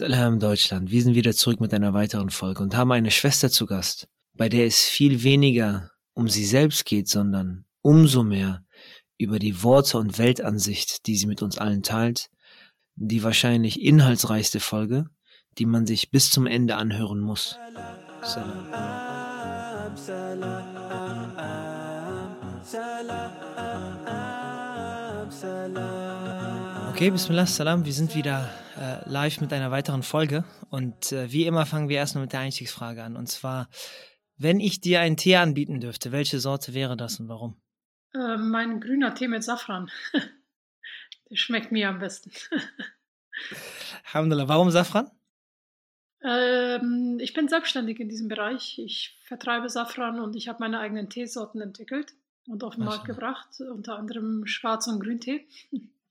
Salam Deutschland. Wir sind wieder zurück mit einer weiteren Folge und haben eine Schwester zu Gast, bei der es viel weniger um sie selbst geht, sondern umso mehr über die Worte und Weltansicht, die sie mit uns allen teilt. Die wahrscheinlich inhaltsreichste Folge, die man sich bis zum Ende anhören muss. Salam. Okay, Bismillah, Salam. Wir sind wieder äh, live mit einer weiteren Folge. Und äh, wie immer fangen wir erstmal mit der Einstiegsfrage an. Und zwar, wenn ich dir einen Tee anbieten dürfte, welche Sorte wäre das und warum? Äh, mein grüner Tee mit Safran. Der schmeckt mir am besten. Alhamdulillah. Warum Safran? Ähm, ich bin selbstständig in diesem Bereich. Ich vertreibe Safran und ich habe meine eigenen Teesorten entwickelt und auf den Markt gebracht, unter anderem Schwarz- und Grüntee.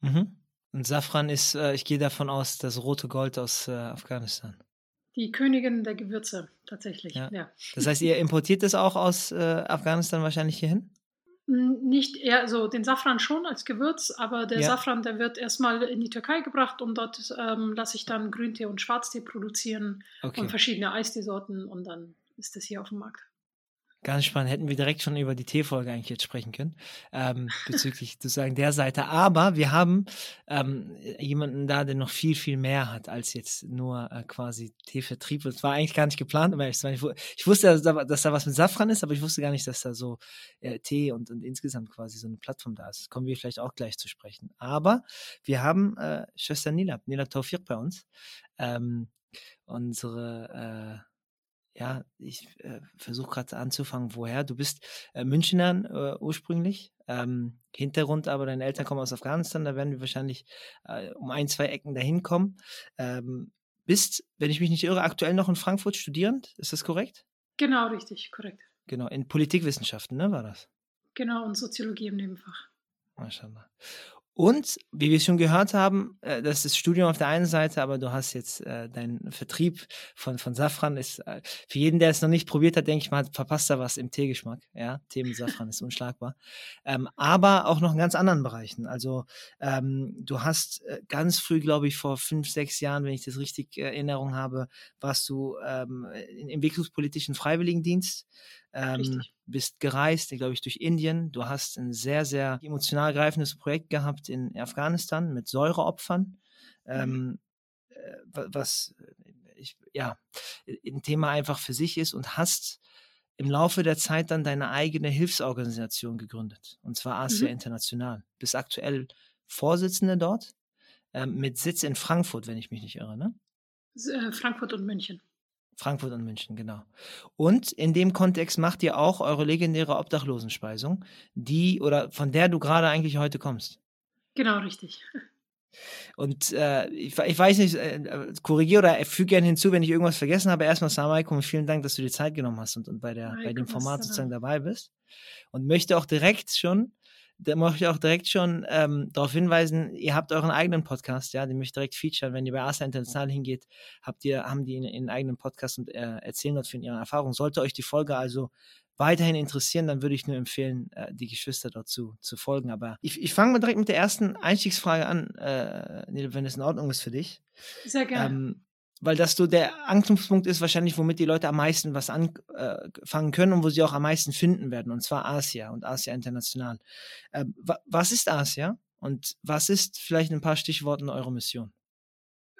Mhm. Und Safran ist, äh, ich gehe davon aus, das rote Gold aus äh, Afghanistan. Die Königin der Gewürze, tatsächlich. Ja. Ja. Das heißt, ihr importiert das auch aus äh, Afghanistan wahrscheinlich hierhin? Nicht eher, also den Safran schon als Gewürz, aber der Ja. Safran, der wird erstmal in die Türkei gebracht und dort ähm, lasse ich dann Grüntee und Schwarztee produzieren Okay. und verschiedene Eisteesorten und dann ist das hier auf dem Markt. Ganz spannend. Hätten wir direkt schon über die Teefolge eigentlich jetzt sprechen können, ähm, bezüglich sozusagen der Seite. Aber wir haben ähm, jemanden da, der noch viel, viel mehr hat als jetzt nur äh, quasi Teevertrieb. Das war eigentlich gar nicht geplant, aber ich, ich wu- ich wusste, dass da, dass da was mit Safran ist, aber ich wusste gar nicht, dass da so äh, Tee und, und insgesamt quasi so eine Plattform da ist. Das kommen wir vielleicht auch gleich zu sprechen. Aber wir haben äh, Schwester Nila, Nila Tawfiq bei uns. Ähm, unsere äh, ja, ich äh, versuche gerade anzufangen, woher. Du bist äh, Münchner äh, ursprünglich. Ähm, Hintergrund aber, deine Eltern kommen aus Afghanistan, da werden wir wahrscheinlich äh, um ein, zwei Ecken dahin kommen. Ähm, bist, wenn ich mich nicht irre, aktuell noch in Frankfurt studierend, ist das korrekt? Genau, richtig, korrekt. Genau, in Politikwissenschaften, ne, war das? Genau, und Soziologie im Nebenfach. Maschallah. Und, wie wir schon gehört haben, äh, das ist Studium auf der einen Seite, aber du hast jetzt äh, deinen Vertrieb von, von Safran. Ist, äh, für jeden, der es noch nicht probiert hat, denke ich mal, verpasst er was im Teegeschmack. Ja, Tee mit Safran ist unschlagbar. Ähm, aber auch noch in ganz anderen Bereichen. Also, ähm, du hast äh, ganz früh, glaube ich, vor fünf, sechs Jahren, wenn ich das richtig äh, Erinnerung habe, warst du ähm, im entwicklungspolitischen Freiwilligendienst. Ähm, bist gereist, glaube ich, durch Indien. Du hast ein sehr, sehr emotional greifendes Projekt gehabt in Afghanistan mit Säureopfern, ähm, äh, wa- was äh, ich, ja ein Thema einfach für sich ist und hast im Laufe der Zeit dann deine eigene Hilfsorganisation gegründet, und zwar Asia Mhm. International. Bist aktuell Vorsitzende dort, ähm, mit Sitz in Frankfurt, wenn ich mich nicht irre, ne? Äh, Frankfurt und München. Frankfurt und München, genau. Und in dem Kontext macht ihr auch eure legendäre Obdachlosenspeisung, die oder von der du gerade eigentlich heute kommst. Genau, richtig. Und äh, ich, ich weiß nicht, äh, korrigiere oder füge gerne hinzu, wenn ich irgendwas vergessen habe. Erstmal und vielen Dank, dass du dir Zeit genommen hast und, und bei, der, bei dem Format sozusagen dabei bist. Und möchte auch direkt schon, da möchte ich auch direkt schon ähm, darauf hinweisen, ihr habt euren eigenen Podcast, ja, den möchte ich direkt featuren. Wenn ihr bei Asa International hingeht, habt ihr, haben die einen eigenen Podcast und äh, erzählen dort von ihren Erfahrungen. Sollte euch die Folge also weiterhin interessieren, dann würde ich nur empfehlen, äh, die Geschwister dort zu, folgen. Aber ich, ich fange mal direkt mit der ersten Einstiegsfrage an, äh, wenn es in Ordnung ist für dich. Sehr gerne. Ähm, weil das so der Anknüpfpunkt ist, wahrscheinlich, womit die Leute am meisten was anfangen können und wo sie auch am meisten finden werden, und zwar Asia und Asia International. Ähm, wa was ist Asia und was ist vielleicht in ein paar Stichworten eure Mission?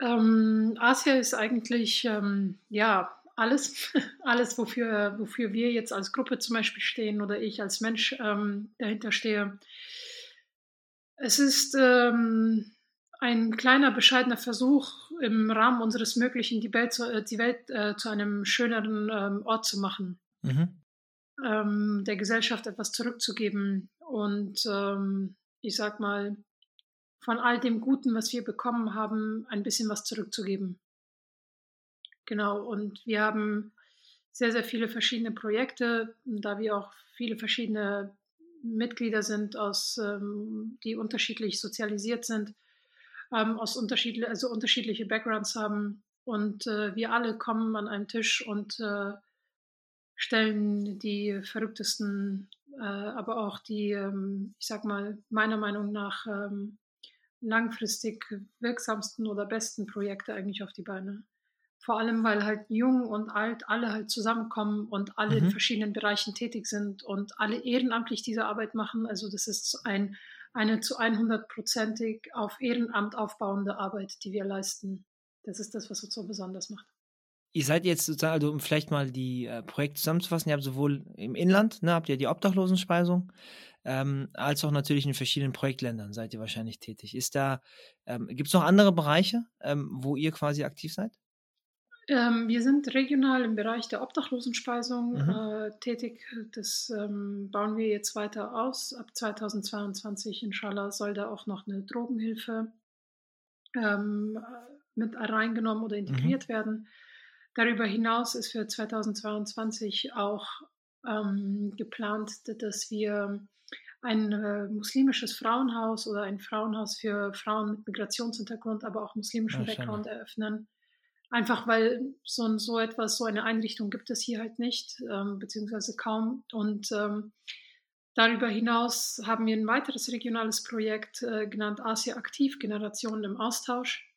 Ähm, Asia ist eigentlich ähm, ja alles, alles, wofür, wofür wir jetzt als Gruppe zum Beispiel stehen oder ich als Mensch ähm, dahinter stehe. Es ist ähm, ein kleiner, bescheidener Versuch, im Rahmen unseres Möglichen die Welt zu, äh, die Welt, äh, zu einem schöneren ähm, Ort zu machen, Mhm. ähm, der Gesellschaft etwas zurückzugeben und ähm, ich sag mal, von all dem Guten, was wir bekommen haben, ein bisschen was zurückzugeben. Genau, und wir haben sehr, sehr viele verschiedene Projekte, da wir auch viele verschiedene Mitglieder sind, aus, ähm, die unterschiedlich sozialisiert sind, ähm, aus unterschiedli also unterschiedliche Backgrounds haben. Und äh, wir alle kommen an einen Tisch und äh, stellen die verrücktesten, äh, aber auch die, ähm, ich sag mal, meiner Meinung nach ähm, langfristig wirksamsten oder besten Projekte eigentlich auf die Beine. Vor allem, weil halt jung und alt alle halt zusammenkommen und alle mhm. in verschiedenen Bereichen tätig sind und alle ehrenamtlich diese Arbeit machen. Also das ist ein, eine zu 100%ig auf Ehrenamt aufbauende Arbeit, die wir leisten. Das ist das, was uns so besonders macht. Ihr seid jetzt sozusagen, also um vielleicht mal die äh, Projekte zusammenzufassen, ihr habt sowohl im Inland, ne, habt ihr die Obdachlosenspeisung, ähm, als auch natürlich in verschiedenen Projektländern seid ihr wahrscheinlich tätig. Ist da, ähm, gibt es noch andere Bereiche, ähm, wo ihr quasi aktiv seid? Ähm, wir sind regional im Bereich der Obdachlosenspeisung mhm. äh, tätig. Das ähm, bauen wir jetzt weiter aus. Ab 2022, inshallah, soll da auch noch eine Drogenhilfe ähm, mit reingenommen oder integriert mhm. werden. Darüber hinaus ist für 2022 auch ähm, geplant, dass wir ein äh, muslimisches Frauenhaus oder ein Frauenhaus für Frauen mit Migrationshintergrund, aber auch muslimischem Background eröffnen. Einfach weil so, so etwas, so eine Einrichtung gibt es hier halt nicht, ähm, beziehungsweise kaum. Und ähm, darüber hinaus haben wir ein weiteres regionales Projekt äh, genannt Asia Aktiv, Generationen im Austausch.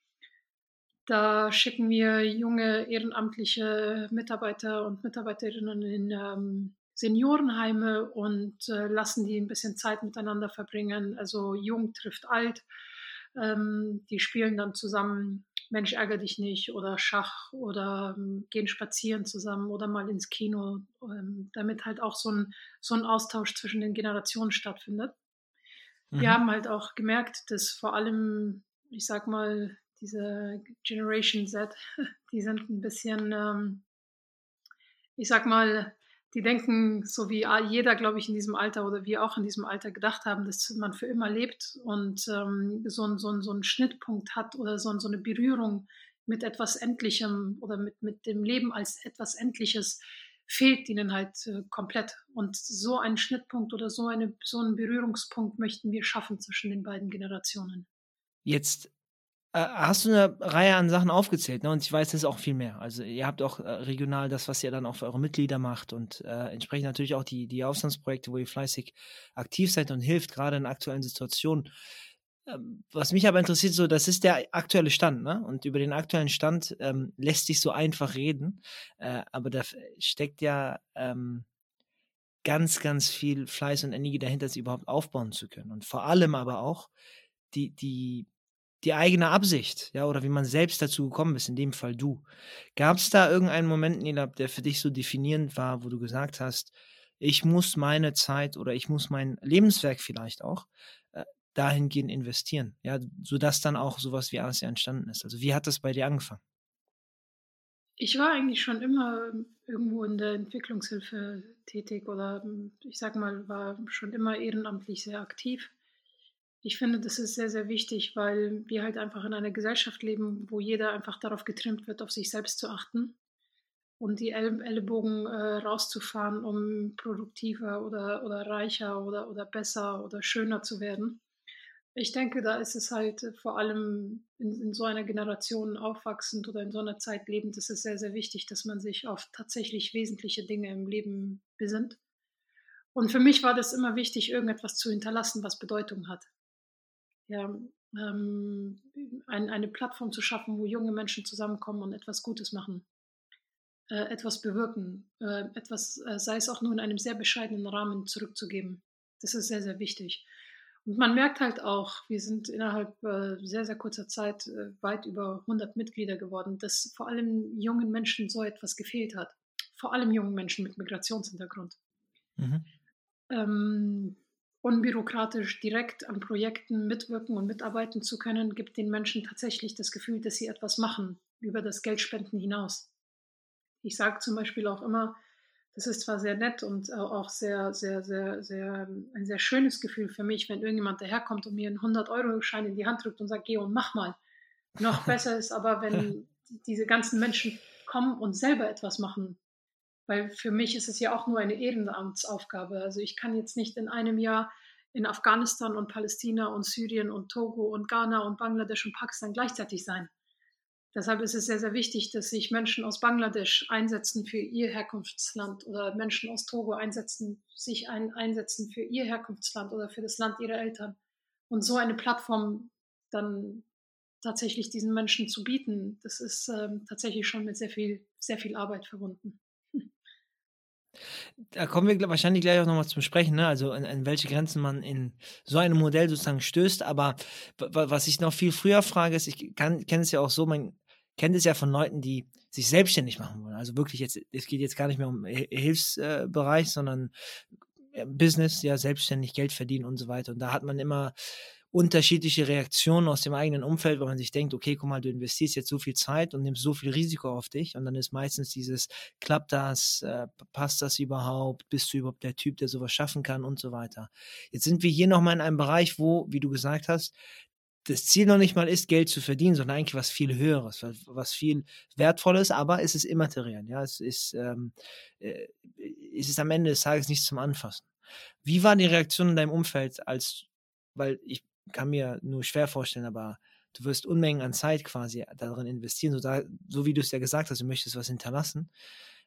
Da schicken wir junge ehrenamtliche Mitarbeiter und Mitarbeiterinnen in ähm, Seniorenheime und äh, lassen die ein bisschen Zeit miteinander verbringen. Also jung trifft alt. Ähm, die spielen dann zusammen Mensch, ärgere dich nicht oder Schach oder ähm, gehen spazieren zusammen oder mal ins Kino, ähm, damit halt auch so ein, so ein Austausch zwischen den Generationen stattfindet. Mhm. Wir haben halt auch gemerkt, dass vor allem, ich sag mal, diese Generation Z, die sind ein bisschen, ähm, ich sag mal, die denken, so wie jeder, glaube ich, in diesem Alter oder wir auch in diesem Alter gedacht haben, dass man für immer lebt und ähm, so, so, so einen Schnittpunkt hat oder so, so eine Berührung mit etwas Endlichem oder mit, mit dem Leben als etwas Endliches fehlt ihnen halt äh, komplett. Und so einen Schnittpunkt oder so, eine, so einen Berührungspunkt möchten wir schaffen zwischen den beiden Generationen. Jetzt hast du eine Reihe an Sachen aufgezählt, ne? Und ich weiß, das ist auch viel mehr. Also ihr habt auch äh, regional das, was ihr dann auch für eure Mitglieder macht und äh, entsprechend natürlich auch die, die Auslandsprojekte, wo ihr fleißig aktiv seid und hilft, gerade in aktuellen Situationen. Ähm, was mich aber interessiert, so, das ist der aktuelle Stand, ne? Und über den aktuellen Stand ähm, lässt sich so einfach reden, äh, aber da steckt ja ähm, ganz, ganz viel Fleiß und Energie dahinter, es überhaupt aufbauen zu können. Und vor allem aber auch die, die die eigene Absicht, ja, oder wie man selbst dazu gekommen ist, in dem Fall du. Gab es da irgendeinen Moment, Nilab, der für dich so definierend war, wo du gesagt hast, ich muss meine Zeit oder ich muss mein Lebenswerk vielleicht auch äh, dahingehend investieren, ja, sodass dann auch sowas wie Asia entstanden ist. Also wie hat das bei dir angefangen? Ich war eigentlich schon immer irgendwo in der Entwicklungshilfe tätig oder ich sag mal, war schon immer ehrenamtlich sehr aktiv. Ich finde, das ist sehr, sehr wichtig, weil wir halt einfach in einer Gesellschaft leben, wo jeder einfach darauf getrimmt wird, auf sich selbst zu achten und die Ellenbogen äh, rauszufahren, um produktiver oder, oder reicher oder, oder besser oder schöner zu werden. Ich denke, da ist es halt vor allem in, in, so einer Generation aufwachsend oder in so einer Zeit lebend, ist es sehr, sehr wichtig, dass man sich auf tatsächlich wesentliche Dinge im Leben besinnt. Und für mich war das immer wichtig, irgendetwas zu hinterlassen, was Bedeutung hat ja, ähm, ein, eine Plattform zu schaffen, wo junge Menschen zusammenkommen und etwas Gutes machen, äh, etwas bewirken, äh, etwas, äh, sei es auch nur in einem sehr bescheidenen Rahmen zurückzugeben. Das ist sehr, sehr wichtig. Und man merkt halt auch, wir sind innerhalb äh, sehr, sehr kurzer Zeit äh, weit über 100 Mitglieder geworden, dass vor allem jungen Menschen so etwas gefehlt hat. Vor allem jungen Menschen mit Migrationshintergrund. Mhm. Ähm, unbürokratisch direkt an Projekten mitwirken und mitarbeiten zu können, gibt den Menschen tatsächlich das Gefühl, dass sie etwas machen über das Geldspenden hinaus. Ich sage zum Beispiel auch immer, das ist zwar sehr nett und auch sehr, sehr, sehr, sehr, ein sehr schönes Gefühl für mich, wenn irgendjemand daherkommt und mir einen 100-Euro-Schein in die Hand drückt und sagt, geh und mach mal. Noch besser ist aber, wenn diese ganzen Menschen kommen und selber etwas machen weil für mich ist es ja auch nur eine Ehrenamtsaufgabe. Also ich kann jetzt nicht in einem Jahr in Afghanistan und Palästina und Syrien und Togo und Ghana und Bangladesch und Pakistan gleichzeitig sein. Deshalb ist es sehr, sehr wichtig, dass sich Menschen aus Bangladesch einsetzen für ihr Herkunftsland oder Menschen aus Togo einsetzen, sich ein, einsetzen für ihr Herkunftsland oder für das Land ihrer Eltern. Und so eine Plattform dann tatsächlich diesen Menschen zu bieten, das ist ähm, tatsächlich schon mit sehr viel, sehr viel Arbeit verbunden. Da kommen wir wahrscheinlich gleich auch nochmal zum Sprechen, ne? also an, welche Grenzen man in so einem Modell sozusagen stößt. Aber was ich noch viel früher frage, ist, ich kenne es ja auch so, man kennt es ja von Leuten, die sich selbstständig machen wollen. Also wirklich jetzt, es geht jetzt gar nicht mehr um Hilfsbereich, sondern Business, ja, selbstständig Geld verdienen und so weiter. Und da hat man immer unterschiedliche Reaktionen aus dem eigenen Umfeld, weil man sich denkt, okay, guck mal, du investierst jetzt so viel Zeit und nimmst so viel Risiko auf dich und dann ist meistens dieses, klappt das, äh, passt das überhaupt, bist du überhaupt der Typ, der sowas schaffen kann und so weiter. Jetzt sind wir hier nochmal in einem Bereich, wo, wie du gesagt hast, das Ziel noch nicht mal ist, Geld zu verdienen, sondern eigentlich was viel Höheres, was, was viel Wertvolles, aber es ist immateriell. Ja, es ist, ähm, äh, es ist am Ende des Tages nichts zum Anfassen. Wie war die Reaktion in deinem Umfeld, als, weil ich kann mir nur schwer vorstellen, aber du wirst Unmengen an Zeit quasi darin investieren, so, da, so wie du es ja gesagt hast, du möchtest was hinterlassen.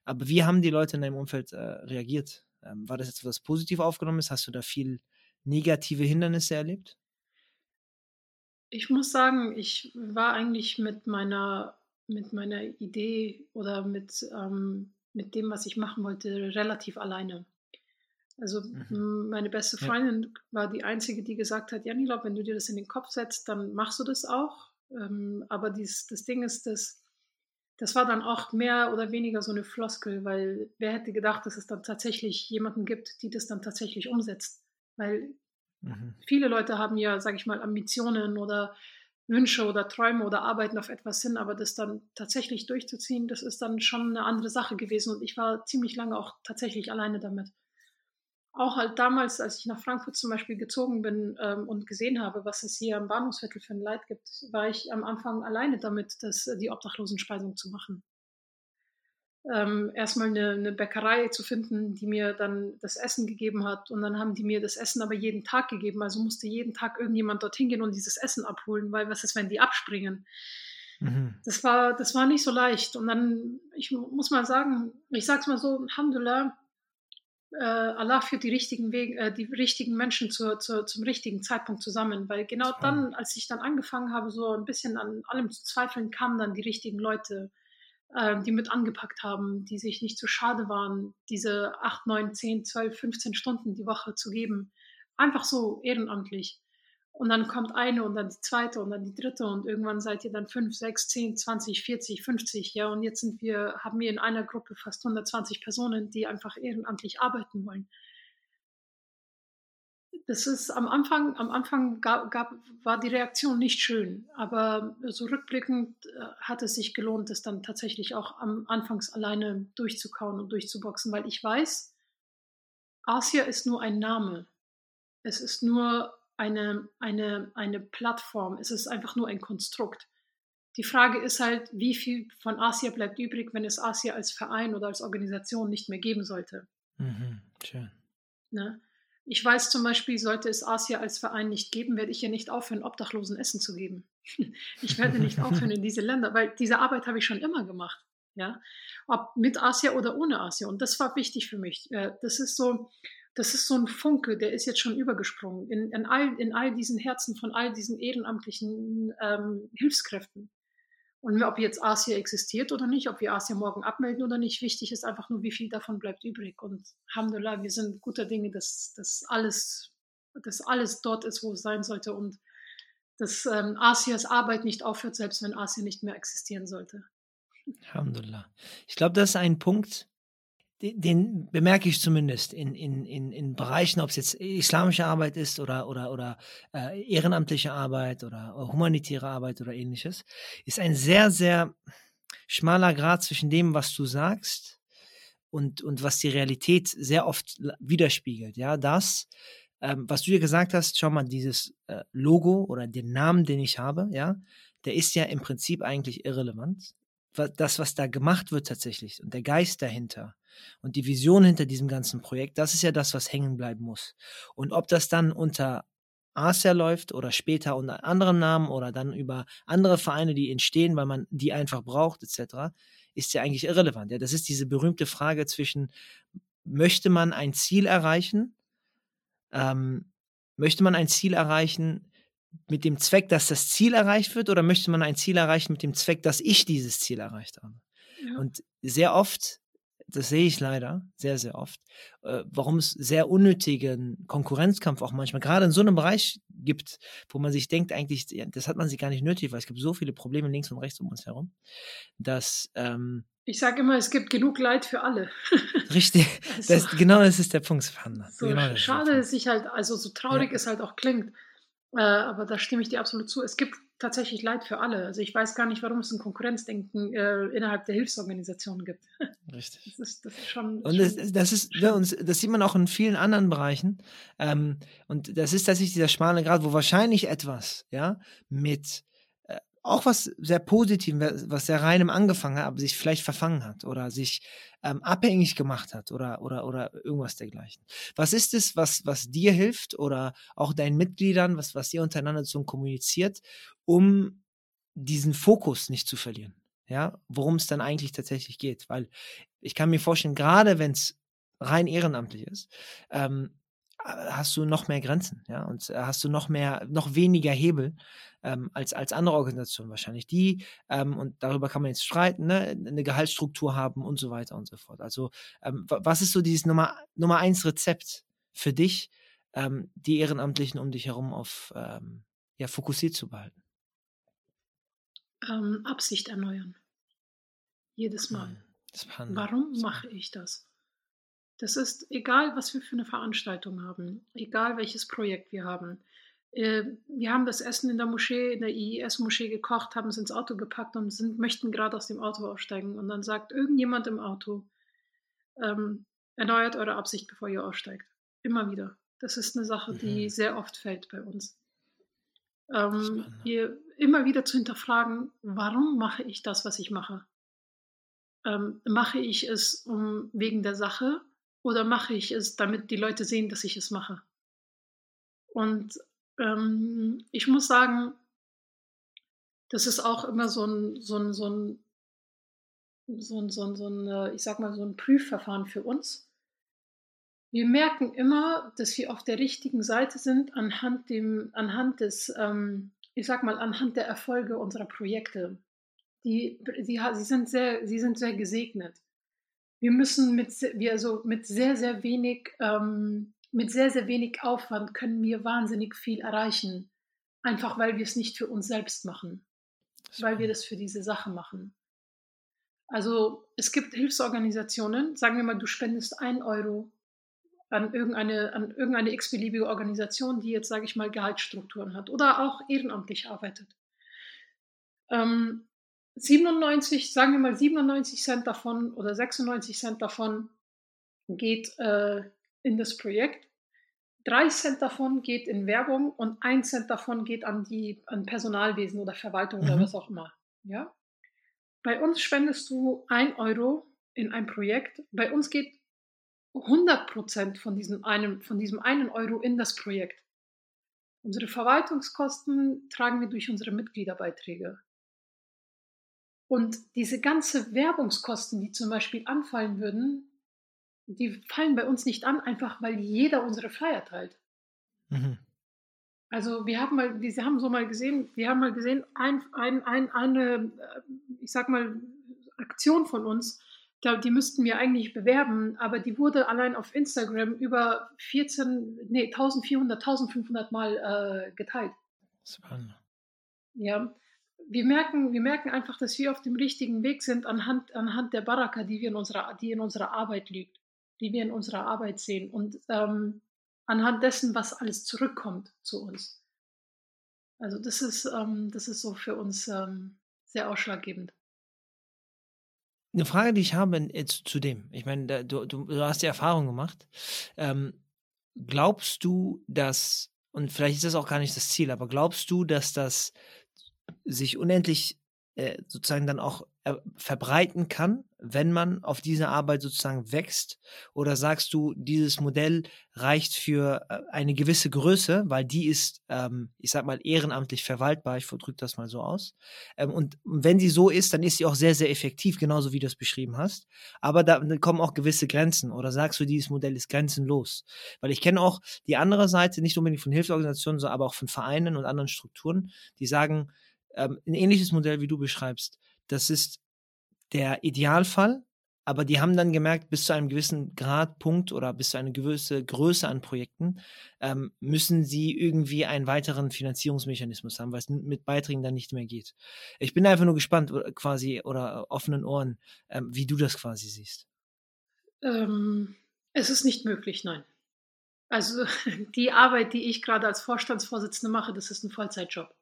Aber wie haben die Leute in deinem Umfeld äh, reagiert? Ähm, war das jetzt was positiv aufgenommen ist? Hast du da viel negative Hindernisse erlebt? Ich muss sagen, ich war eigentlich mit meiner, mit meiner Idee oder mit, ähm, mit dem, was ich machen wollte, relativ alleine. Also mhm. meine beste Freundin ja. war die einzige, die gesagt hat, ja, Nila, wenn du dir das in den Kopf setzt, dann machst du das auch. Ähm, aber dies, das Ding ist, dass das war dann auch mehr oder weniger so eine Floskel, weil wer hätte gedacht, dass es dann tatsächlich jemanden gibt, die das dann tatsächlich umsetzt. Weil mhm. viele Leute haben ja, sage ich mal, Ambitionen oder Wünsche oder Träume oder arbeiten auf etwas hin, aber das dann tatsächlich durchzuziehen, das ist dann schon eine andere Sache gewesen und ich war ziemlich lange auch tatsächlich alleine damit auch halt damals, als ich nach Frankfurt zum Beispiel gezogen bin ähm, und gesehen habe, was es hier am Bahnhofsviertel für ein Leid gibt, war ich am Anfang alleine damit, das, äh, die Obdachlosenspeisung zu machen. Ähm, erstmal eine, eine, Bäckerei zu finden, die mir dann das Essen gegeben hat. Und dann haben die mir das Essen aber jeden Tag gegeben. Also musste jeden Tag irgendjemand dorthin gehen und dieses Essen abholen, weil was ist, wenn die abspringen? Mhm. Das, war, das war nicht so leicht. Und dann, ich muss mal sagen, ich sag's mal so, Alhamdulillah, Allah führt die richtigen Wege, äh, die richtigen Menschen zur, zur, zum richtigen Zeitpunkt zusammen. Weil genau dann, als ich dann angefangen habe, so ein bisschen an allem zu zweifeln, kamen dann die richtigen Leute, äh, die mit angepackt haben, die sich nicht zu schade waren, diese 8, 9, 10, 12, 15 Stunden die Woche zu geben. Einfach so ehrenamtlich. Und dann kommt eine und dann die zweite und dann die dritte und irgendwann seid ihr dann fünf, sechs, zehn, zwanzig, vierzig, fünfzig, ja. Und jetzt sind wir, haben wir in einer Gruppe fast 120 Personen, die einfach ehrenamtlich arbeiten wollen. Das ist am Anfang, am Anfang gab, gab, war die Reaktion nicht schön, aber so rückblickend äh, hat es sich gelohnt, das dann tatsächlich auch am Anfangs alleine durchzukauen und durchzuboxen, weil ich weiß, Asia ist nur ein Name. Es ist nur eine, eine, eine Plattform, es ist einfach nur ein Konstrukt. Die Frage ist halt, wie viel von Asia bleibt übrig, wenn es Asia als Verein oder als Organisation nicht mehr geben sollte. Mhm, schön. Ne? Ich weiß zum Beispiel, sollte es Asia als Verein nicht geben, werde ich ja nicht aufhören, Obdachlosen Essen zu geben. Ich werde nicht aufhören in diese Länder, weil diese Arbeit habe ich schon immer gemacht. Ja, ob mit Asia oder ohne Asia. Und das war wichtig für mich. Äh, das ist so, das ist so ein Funke, der ist jetzt schon übergesprungen in, in, all, in all diesen Herzen von all diesen ehrenamtlichen ähm, Hilfskräften. Und ob jetzt Asia existiert oder nicht, ob wir Asia morgen abmelden oder nicht, wichtig ist einfach nur, wie viel davon bleibt übrig. Und Alhamdulillah, wir sind guter Dinge, dass, dass, alles, dass alles dort ist, wo es sein sollte und dass ähm, Asias Arbeit nicht aufhört, selbst wenn Asia nicht mehr existieren sollte. Alhamdulillah. Ich glaube, das ist ein Punkt, den bemerke ich zumindest in, in, in, in Bereichen, ob es jetzt islamische Arbeit ist oder, oder, oder äh, ehrenamtliche Arbeit oder, oder humanitäre Arbeit oder ähnliches, ist ein sehr, sehr schmaler Grad zwischen dem, was du sagst und, und was die Realität sehr oft widerspiegelt. Ja, das, ähm, was du dir gesagt hast, schau mal, dieses äh, Logo oder den Namen, den ich habe, ja, der ist ja im Prinzip eigentlich irrelevant. Das, was da gemacht wird tatsächlich und der Geist dahinter, und die Vision hinter diesem ganzen Projekt, das ist ja das, was hängen bleiben muss. Und ob das dann unter Asia läuft oder später unter anderen Namen oder dann über andere Vereine, die entstehen, weil man die einfach braucht, etc., ist ja eigentlich irrelevant. Ja, das ist diese berühmte Frage zwischen, möchte man ein Ziel erreichen? Ähm, möchte man ein Ziel erreichen, mit dem Zweck, dass das Ziel erreicht wird, oder möchte man ein Ziel erreichen mit dem Zweck, dass ich dieses Ziel erreicht habe? Ja. Und sehr oft, das sehe ich leider, sehr, sehr oft, äh, warum es sehr unnötigen Konkurrenzkampf auch manchmal gerade in so einem Bereich gibt, wo man sich denkt, eigentlich, das hat man sich gar nicht nötig, weil es gibt so viele Probleme links und rechts um uns herum, dass ähm, ich sage immer, es gibt genug Leid für alle. Richtig. Also, das, genau das ist der Punkt, So genau schade ist sich halt, also so traurig ja. es halt auch klingt, äh, aber da stimme ich dir absolut zu. Es gibt tatsächlich Leid für alle. Also ich weiß gar nicht, warum es ein Konkurrenzdenken äh, innerhalb der Hilfsorganisationen gibt. Richtig. Das ist, das ist schon. Und das, das ist, ja, und das sieht man auch in vielen anderen Bereichen. Ähm, und das ist tatsächlich dieser schmale Grad, wo wahrscheinlich etwas, ja, mit auch was sehr Positives, was sehr reinem angefangen hat, aber sich vielleicht verfangen hat oder sich ähm, abhängig gemacht hat oder, oder, oder irgendwas dergleichen. Was ist es, was, was dir hilft oder auch deinen Mitgliedern, was, was ihr untereinander so kommuniziert, um diesen Fokus nicht zu verlieren? Ja, worum es dann eigentlich tatsächlich geht. Weil ich kann mir vorstellen, gerade wenn es rein ehrenamtlich ist, ähm, hast du noch mehr Grenzen, ja, und äh, hast du noch mehr, noch weniger Hebel ähm, als, als andere Organisationen wahrscheinlich, die, ähm, und darüber kann man jetzt streiten, ne, eine Gehaltsstruktur haben und so weiter und so fort. Also, ähm, was ist so dieses Nummer, Nummer eins Rezept für dich, ähm, die Ehrenamtlichen um dich herum auf, ähm, ja, fokussiert zu behalten? Ähm, Absicht erneuern. Jedes Mal. Hm, Warum mache ich das? Das ist egal, was wir für eine Veranstaltung haben, egal welches Projekt wir haben. Äh, wir haben das Essen in der Moschee, in der IIS-Moschee gekocht, haben es ins Auto gepackt und sind, möchten gerade aus dem Auto aussteigen. Und dann sagt irgendjemand im Auto, ähm, erneuert eure Absicht, bevor ihr aussteigt. Immer wieder. Das ist eine Sache, die mhm. sehr oft fällt bei uns. Ähm, ihr immer wieder zu hinterfragen, warum mache ich das, was ich mache? Ähm, mache ich es um, wegen der Sache oder mache ich es, damit die Leute sehen, dass ich es mache? Und ähm, ich muss sagen, das ist auch immer so ein, so ein, so ein, so ein, so ein, so ein äh, ich sag mal, so ein Prüfverfahren für uns. Wir merken immer, dass wir auf der richtigen Seite sind anhand dem, anhand des, ähm, ich sag mal, anhand der Erfolge unserer Projekte. Die, die, sie, sind sehr, sie sind sehr gesegnet wir müssen mit, wir also mit sehr, sehr wenig, ähm, mit sehr, sehr wenig Aufwand können wir wahnsinnig viel erreichen. Einfach weil wir es nicht für uns selbst machen. Weil wir das für diese Sache machen. Also es gibt Hilfsorganisationen, sagen wir mal, du spendest ein Euro an irgendeine, an irgendeine x-beliebige Organisation, die jetzt, sage ich mal, Gehaltsstrukturen hat oder auch ehrenamtlich arbeitet. Ähm, 97, sagen wir mal 97 Cent davon oder 96 Cent davon geht äh, in das Projekt. 3 Cent davon geht in Werbung und 1 Cent davon geht an die an Personalwesen oder Verwaltung mhm. oder was auch immer. Ja? Bei uns spendest du 1 Euro in ein Projekt. Bei uns geht 100 Prozent von diesem, einem, von diesem einen Euro in das Projekt. Unsere Verwaltungskosten tragen wir durch unsere Mitgliederbeiträge. Und diese ganze Werbungskosten, die zum Beispiel anfallen würden, die fallen bei uns nicht an, einfach weil jeder unsere Flyer teilt. Mhm. Also wir haben mal, wir haben so mal gesehen, wir haben mal gesehen, ein, ein, ein, eine, äh, ich sag mal, Aktion von uns, die müssten wir eigentlich bewerben, aber die wurde allein auf Instagram über 14, nee, 1400, 1500 Mal äh, geteilt. Spannend. Ja, wir merken, wir merken einfach, dass wir auf dem richtigen Weg sind anhand, anhand der Baraka, die, wir in unserer, die in unserer Arbeit liegt, die wir in unserer Arbeit sehen und ähm, anhand dessen, was alles zurückkommt zu uns. Also das ist, ähm, das ist so für uns ähm, sehr ausschlaggebend. Eine Frage, die ich habe äh, zu, dem, ich meine, du, du, du, hast die Erfahrung gemacht. Ähm, glaubst du, dass, und vielleicht ist das auch gar nicht das Ziel, aber glaubst du, dass das sich unendlich äh, sozusagen dann auch äh, verbreiten kann, wenn man auf diese Arbeit sozusagen wächst? Oder sagst du, dieses Modell reicht für äh, eine gewisse Größe, weil die ist, ähm, ich sag mal, ehrenamtlich verwaltbar, ich drücke das mal so aus. Ähm, und wenn sie so ist, dann ist sie auch sehr, sehr effektiv, genauso wie du es beschrieben hast. Aber da kommen auch gewisse Grenzen. Oder sagst du, dieses Modell ist grenzenlos? Weil ich kenne auch die andere Seite, nicht unbedingt von Hilfsorganisationen, sondern aber auch von Vereinen und anderen Strukturen, die sagen, ähm, ein ähnliches Modell, wie du beschreibst. Das ist der Idealfall, aber die haben dann gemerkt, bis zu einem gewissen Grad, Punkt oder bis zu einer gewissen Größe an Projekten ähm, müssen sie irgendwie einen weiteren Finanzierungsmechanismus haben, weil es mit Beiträgen dann nicht mehr geht. Ich bin einfach nur gespannt, quasi oder offenen Ohren, ähm, wie du das quasi siehst. Ähm, es ist nicht möglich, nein. Also die Arbeit, die ich gerade als Vorstandsvorsitzende mache, das ist ein Vollzeitjob.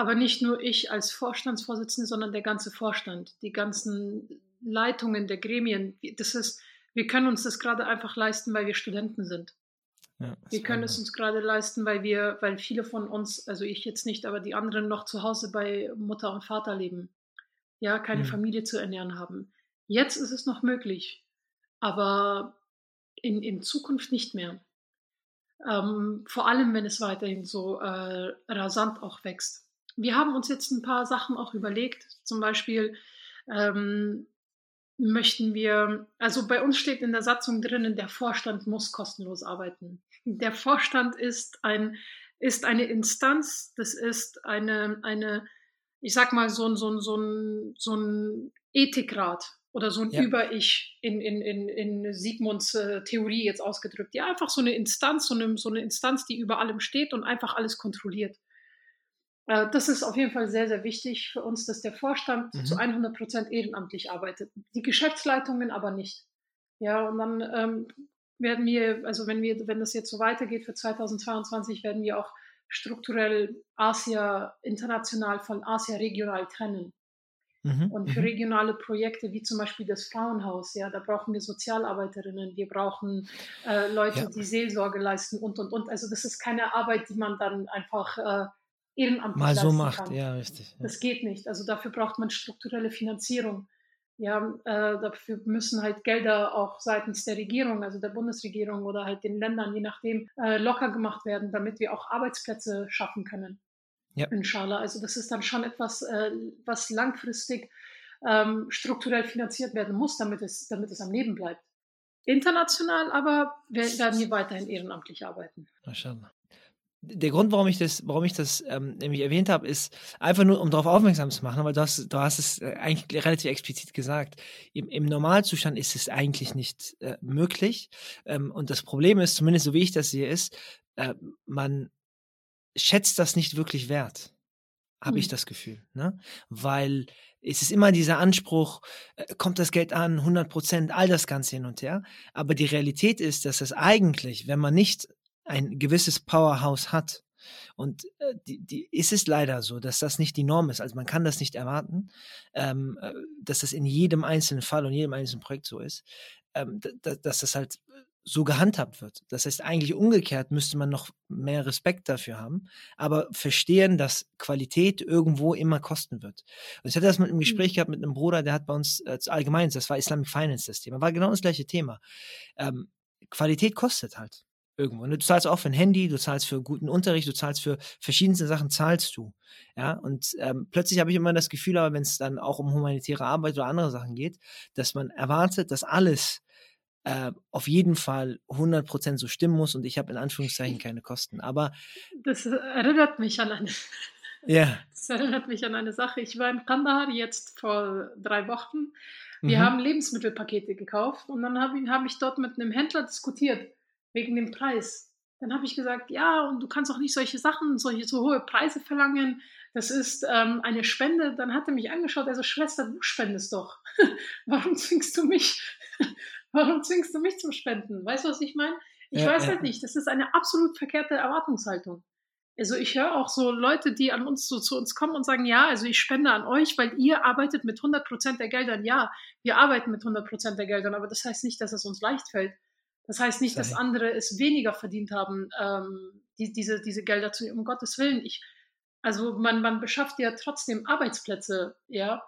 Aber nicht nur ich als Vorstandsvorsitzende, sondern der ganze Vorstand, die ganzen Leitungen der Gremien. Das ist, wir können uns das gerade einfach leisten, weil wir Studenten sind. Ja, wir können es uns gerade leisten, weil wir, weil viele von uns, also ich jetzt nicht, aber die anderen noch zu Hause bei Mutter und Vater leben. Ja, keine mhm. Familie zu ernähren haben. Jetzt ist es noch möglich, aber in, in Zukunft nicht mehr. Ähm, vor allem, wenn es weiterhin so äh, rasant auch wächst. Wir haben uns jetzt ein paar Sachen auch überlegt. Zum Beispiel ähm, möchten wir, also bei uns steht in der Satzung drinnen, der Vorstand muss kostenlos arbeiten. Der Vorstand ist ein ist eine Instanz, das ist eine, eine ich sag mal, so ein, so ein, so ein, so ein Ethikrat oder so ein ja. Über-Ich in, in, in, in Sigmunds äh, Theorie jetzt ausgedrückt. Ja, einfach so eine Instanz, so eine, so eine Instanz, die über allem steht und einfach alles kontrolliert. Äh, das ist auf jeden Fall sehr, sehr wichtig für uns, dass der Vorstand mhm. zu 100 Prozent ehrenamtlich arbeitet. Die Geschäftsleitungen aber nicht. Ja, und dann ähm, werden wir, also wenn wir, wenn das jetzt so weitergeht für 2022, werden wir auch strukturell Asia international von Asia regional trennen. Mhm, und für mhm. regionale Projekte wie zum Beispiel das Frauenhaus, ja, da brauchen wir Sozialarbeiterinnen, wir brauchen äh, Leute, ja. die Seelsorge leisten und und und. Also das ist keine Arbeit, die man dann einfach äh, ehrenamtlich mal so macht. Kann. Ja, richtig. Ja. Das geht nicht. Also dafür braucht man strukturelle Finanzierung. Ja, äh, dafür müssen halt Gelder auch seitens der Regierung, also der Bundesregierung oder halt den Ländern, je nachdem, äh, locker gemacht werden, damit wir auch Arbeitsplätze schaffen können. Ja. Inshallah. Also das ist dann schon etwas, äh, was langfristig ähm, strukturell finanziert werden muss, damit es, damit es am Leben bleibt. International aber werden wir weiterhin ehrenamtlich arbeiten. Mashallah der Grund, warum ich das, warum ich das ähm, nämlich erwähnt habe, ist einfach nur, um darauf aufmerksam zu machen, weil du hast, du hast es äh, eigentlich relativ explizit gesagt. Im, im Normalzustand ist es eigentlich nicht äh, möglich. Ähm, und das Problem ist, zumindest so wie ich das sehe, ist, äh, man schätzt das nicht wirklich wert. Habe mhm. ich das Gefühl. Ne? Weil es ist immer dieser Anspruch, äh, kommt das Geld an, 100 Prozent, all das Ganze hin und her. Aber die Realität ist, dass es eigentlich, wenn man nicht ein gewisses Powerhouse hat. Und äh, die, die, ist es leider so, dass das nicht die Norm ist. Also man kann das nicht erwarten, ähm, äh, dass das in jedem einzelnen Fall und jedem einzelnen Projekt so ist, ähm, dass das halt so gehandhabt wird. Das heißt, eigentlich umgekehrt müsste man noch mehr Respekt dafür haben, aber verstehen, dass Qualität irgendwo immer kosten wird. Und ich hatte das mit einem mhm. Gespräch gehabt mit einem Bruder, der hat bei uns äh, allgemein, das war Islamic Finance das Thema, war genau das gleiche Thema. Ähm, Qualität kostet halt irgendwo. Und du zahlst auch für ein Handy, du zahlst für guten Unterricht, du zahlst für verschiedenste Sachen, zahlst du. Ja, und ähm, plötzlich habe ich immer das Gefühl, aber wenn es dann auch um humanitäre Arbeit oder andere Sachen geht, dass man erwartet, dass alles äh, auf jeden Fall 100% so stimmen muss und ich habe in Anführungszeichen keine Kosten. Aber das erinnert mich an eine, ja. Das erinnert mich an eine Sache. Ich war in Kandahar jetzt vor drei Wochen. Wir mhm. haben Lebensmittelpakete gekauft und dann habe hab ich dort mit einem Händler diskutiert wegen dem Preis. Dann habe ich gesagt, ja, und du kannst auch nicht solche Sachen, solche so hohe Preise verlangen. Das ist ähm, eine Spende. Dann hat er mich angeschaut, also Schwester, du spendest doch. Warum zwingst du mich? Warum zwingst du mich zum Spenden? Weißt du, was ich meine? Ich ja, weiß halt nicht. Das ist eine absolut verkehrte Erwartungshaltung. Also ich höre auch so Leute, die an uns so zu uns kommen und sagen, ja, also ich spende an euch, weil ihr arbeitet mit 100 Prozent der Geldern. Ja, wir arbeiten mit 100 Prozent der Geldern, aber das heißt nicht, dass es uns leicht fällt. Das heißt nicht, dass andere es weniger verdient haben, ähm, die, diese, diese Gelder zu nehmen. Um Gottes Willen, ich, Also man, man beschafft ja trotzdem Arbeitsplätze, ja.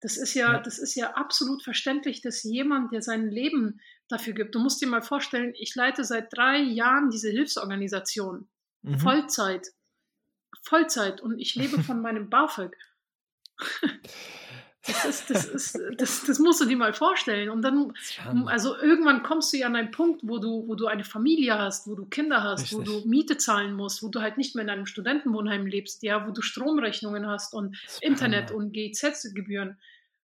Das ist ja, Ja. das ist ja absolut verständlich, dass jemand, der sein Leben dafür gibt. Du musst dir mal vorstellen, ich leite seit drei Jahren diese Hilfsorganisation. Mhm. Vollzeit. Vollzeit. Und ich lebe von meinem BAföG. Das, ist, das, ist, das, das musst du dir mal vorstellen. Und dann, also irgendwann kommst du ja an einen Punkt, wo du, wo du eine Familie hast, wo du Kinder hast, wo Richtig. du Miete zahlen musst, wo du halt nicht mehr in einem Studentenwohnheim lebst, ja, wo du Stromrechnungen hast und Internet und GEZ-Gebühren.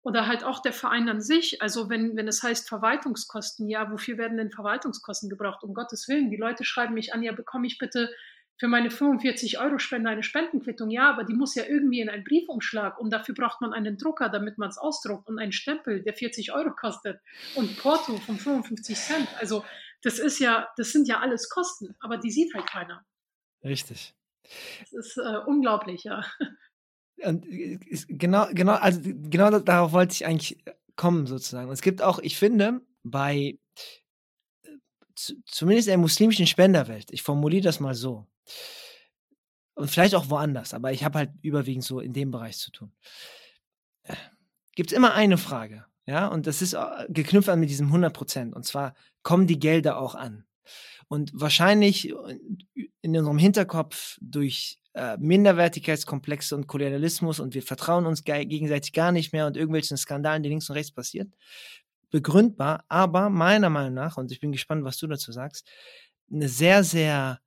Oder halt auch der Verein an sich. Also wenn, wenn es heißt Verwaltungskosten, ja, wofür werden denn Verwaltungskosten gebraucht? Um Gottes Willen, die Leute schreiben mich an, ja, bekomme ich bitte für meine 45 Euro Spende eine Spendenquittung? Ja, aber die muss ja irgendwie in einen Briefumschlag und dafür braucht man einen Drucker, damit man es ausdruckt und einen Stempel, der 40 Euro kostet und Porto von 55 Cent. Also das ist ja, das sind ja alles Kosten, aber die sieht halt keiner. Richtig. Das ist äh, unglaublich, ja. Und äh, genau, genau, also genau da- darauf wollte ich eigentlich kommen, sozusagen. Und es gibt auch, ich finde, bei äh, zu- zumindest in der muslimischen Spenderwelt, ich formuliere das mal so, und vielleicht auch woanders, aber ich habe halt überwiegend so in dem Bereich zu tun. Gibt es immer eine Frage, ja, und das ist äh, geknüpft an mit diesem 100 Prozent, und zwar, kommen die Gelder auch an? Und wahrscheinlich in unserem Hinterkopf durch äh, Minderwertigkeitskomplexe und Kolonialismus und wir vertrauen uns ge gegenseitig gar nicht mehr und irgendwelchen Skandalen, die links und rechts passieren, begründbar, aber meiner Meinung nach, und ich bin gespannt, was du dazu sagst, eine sehr, sehr,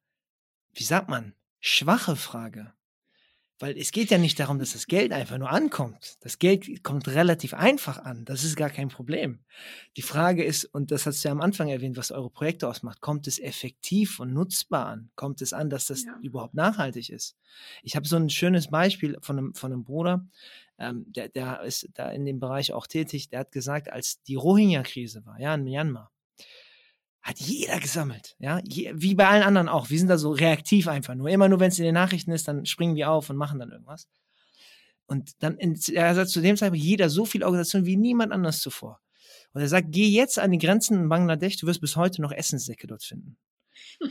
wie sagt man, schwache Frage. Weil es geht ja nicht darum, dass das Geld einfach nur ankommt. Das Geld kommt relativ einfach an. Das ist gar kein Problem. Die Frage ist, und das hast du ja am Anfang erwähnt, was eure Projekte ausmacht, kommt es effektiv und nutzbar an? Kommt es an, dass das Ja. überhaupt nachhaltig ist? Ich habe so ein schönes Beispiel von einem, von einem Bruder, ähm, der, der ist da in dem Bereich auch tätig, der hat gesagt, als die Rohingya-Krise war, ja, in Myanmar, hat jeder gesammelt, ja, Je, wie bei allen anderen auch. Wir sind da so reaktiv einfach nur. Immer nur, wenn es in den Nachrichten ist, dann springen wir auf und machen dann irgendwas. Und dann, er sagt zu dem Zeitpunkt, jeder so viel Organisation wie niemand anders zuvor. Und er sagt, geh jetzt an die Grenzen in Bangladesch, du wirst bis heute noch Essenssäcke dort finden.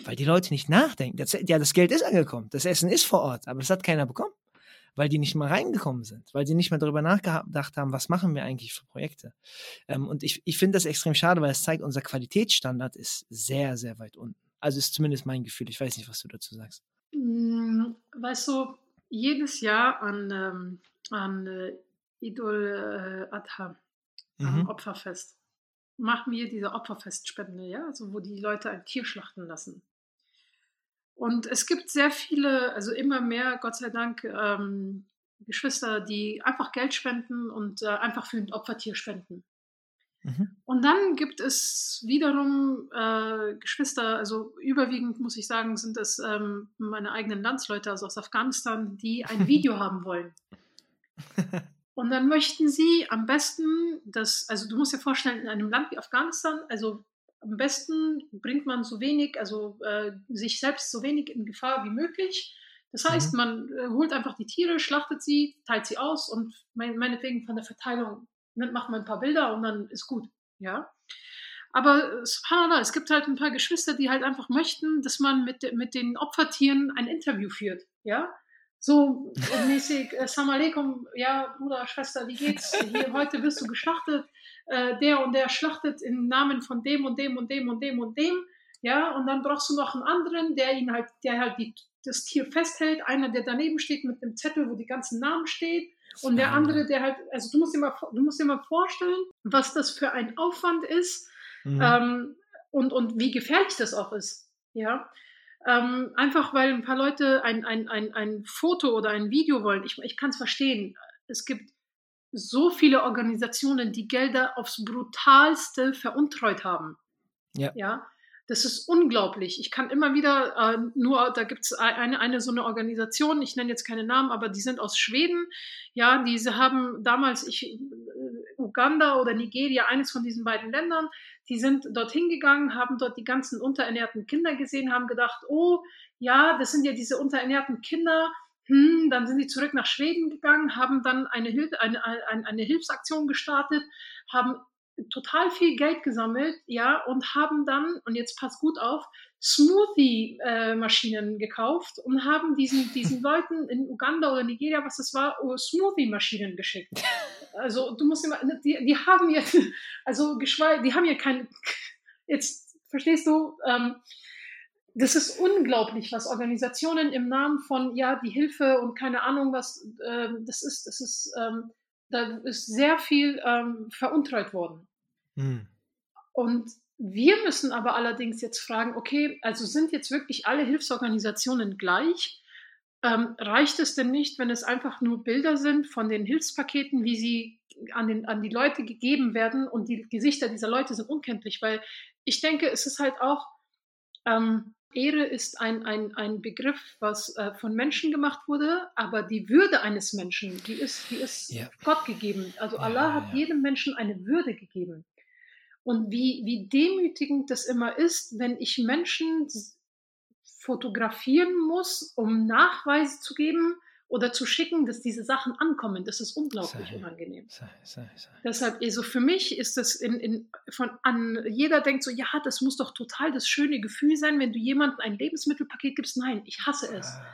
Weil die Leute nicht nachdenken. Das, ja, das Geld ist angekommen, das Essen ist vor Ort, aber das hat keiner bekommen. Weil die nicht mal reingekommen sind, weil die nicht mal darüber nachgedacht haben, was machen wir eigentlich für Projekte. Ähm, und ich, ich finde das extrem schade, weil es zeigt, unser Qualitätsstandard ist sehr, sehr weit unten. Also ist zumindest mein Gefühl. Ich weiß nicht, was du dazu sagst. Mm, Weißt du, jedes Jahr an, ähm, an äh, Idul äh, Adha, am Mhm. Opferfest, machen wir diese Opferfestspende, ja, also wo die Leute ein Tier schlachten lassen. Und es gibt sehr viele, also immer mehr, Gott sei Dank, ähm, Geschwister, die einfach Geld spenden und äh, einfach für ein Opfertier spenden. Mhm. Und dann gibt es wiederum äh, Geschwister, also überwiegend muss ich sagen, sind es ähm, meine eigenen Landsleute, also aus Afghanistan, die ein Video haben wollen. Und dann möchten sie am besten, das, also du musst dir vorstellen, in einem Land wie Afghanistan, also am besten bringt man so wenig, also äh, sich selbst so wenig in Gefahr wie möglich. Das heißt, Mhm. man äh, holt einfach die Tiere, schlachtet sie, teilt sie aus und mein, meinetwegen von der Verteilung macht man ein paar Bilder und dann ist gut. Ja. Aber subhanallah, es gibt halt ein paar Geschwister, die halt einfach möchten, dass man mit, mit den Opfertieren ein Interview führt. Ja. So äh, mäßig, Assalamu alaikum, ja, Bruder, Schwester, wie geht's? Hier, heute wirst du geschlachtet. Äh, der und der schlachtet im Namen von dem und dem und dem und dem und dem. Ja, und dann brauchst du noch einen anderen, der ihn halt, der halt die, das Tier festhält, einer, der daneben steht mit einem Zettel, wo die ganzen Namen steht. Und der andere, der halt, also du musst dir mal, du musst dir mal vorstellen, was das für ein Aufwand ist Mhm. ähm, und, und wie gefährlich das auch ist. Ja. Ähm, einfach weil ein paar Leute ein, ein, ein, ein Foto oder ein Video wollen. Ich, ich kann es verstehen. Es gibt so viele Organisationen, die Gelder aufs brutalste veruntreut haben. Ja. ja. Das ist unglaublich. Ich kann immer wieder äh, nur, da gibt es eine, eine so eine Organisation, ich nenne jetzt keine Namen, aber die sind aus Schweden. Ja, diese haben damals, ich, Uganda oder Nigeria, eines von diesen beiden Ländern, die sind dorthin gegangen, haben dort die ganzen unterernährten Kinder gesehen, haben gedacht, oh, ja, das sind ja diese unterernährten Kinder. Hm, dann sind die zurück nach Schweden gegangen, haben dann eine, Hilf eine, eine, eine Hilfsaktion gestartet, haben total viel Geld gesammelt, ja, und haben dann, und jetzt passt gut auf, Smoothie-Maschinen äh, gekauft und haben diesen, diesen Leuten in Uganda oder Nigeria, was das war, oh, Smoothie-Maschinen geschickt. Also du musst immer, die, die haben jetzt, also geschweige, die haben ja kein, jetzt verstehst du, ähm, das ist unglaublich, was Organisationen im Namen von, ja, die Hilfe und keine Ahnung was, äh, das ist, das ist, ähm, da ist sehr viel ähm, veruntreut worden. Mhm. Und wir müssen aber allerdings jetzt fragen, okay, also sind jetzt wirklich alle Hilfsorganisationen gleich? Ähm, reicht es denn nicht, wenn es einfach nur Bilder sind von den Hilfspaketen, wie sie an, den, an die Leute gegeben werden und die Gesichter dieser Leute sind unkenntlich? Weil ich denke, es ist halt auch, ähm, Ehre ist ein, ein, ein Begriff, was äh, von Menschen gemacht wurde, aber die Würde eines Menschen, die ist, die ist ja. Gott gegeben. Also ja, Allah hat ja. jedem Menschen eine Würde gegeben. Und wie, wie demütigend das immer ist, wenn ich Menschen fotografieren muss, um Nachweise zu geben, oder zu schicken, dass diese Sachen ankommen. Das ist unglaublich sei, unangenehm. Sei, sei, Deshalb, also für mich ist das in, in, von an, jeder denkt so, ja, das muss doch total das schöne Gefühl sein, wenn du jemandem ein Lebensmittelpaket gibst. Nein, ich hasse es. Ah.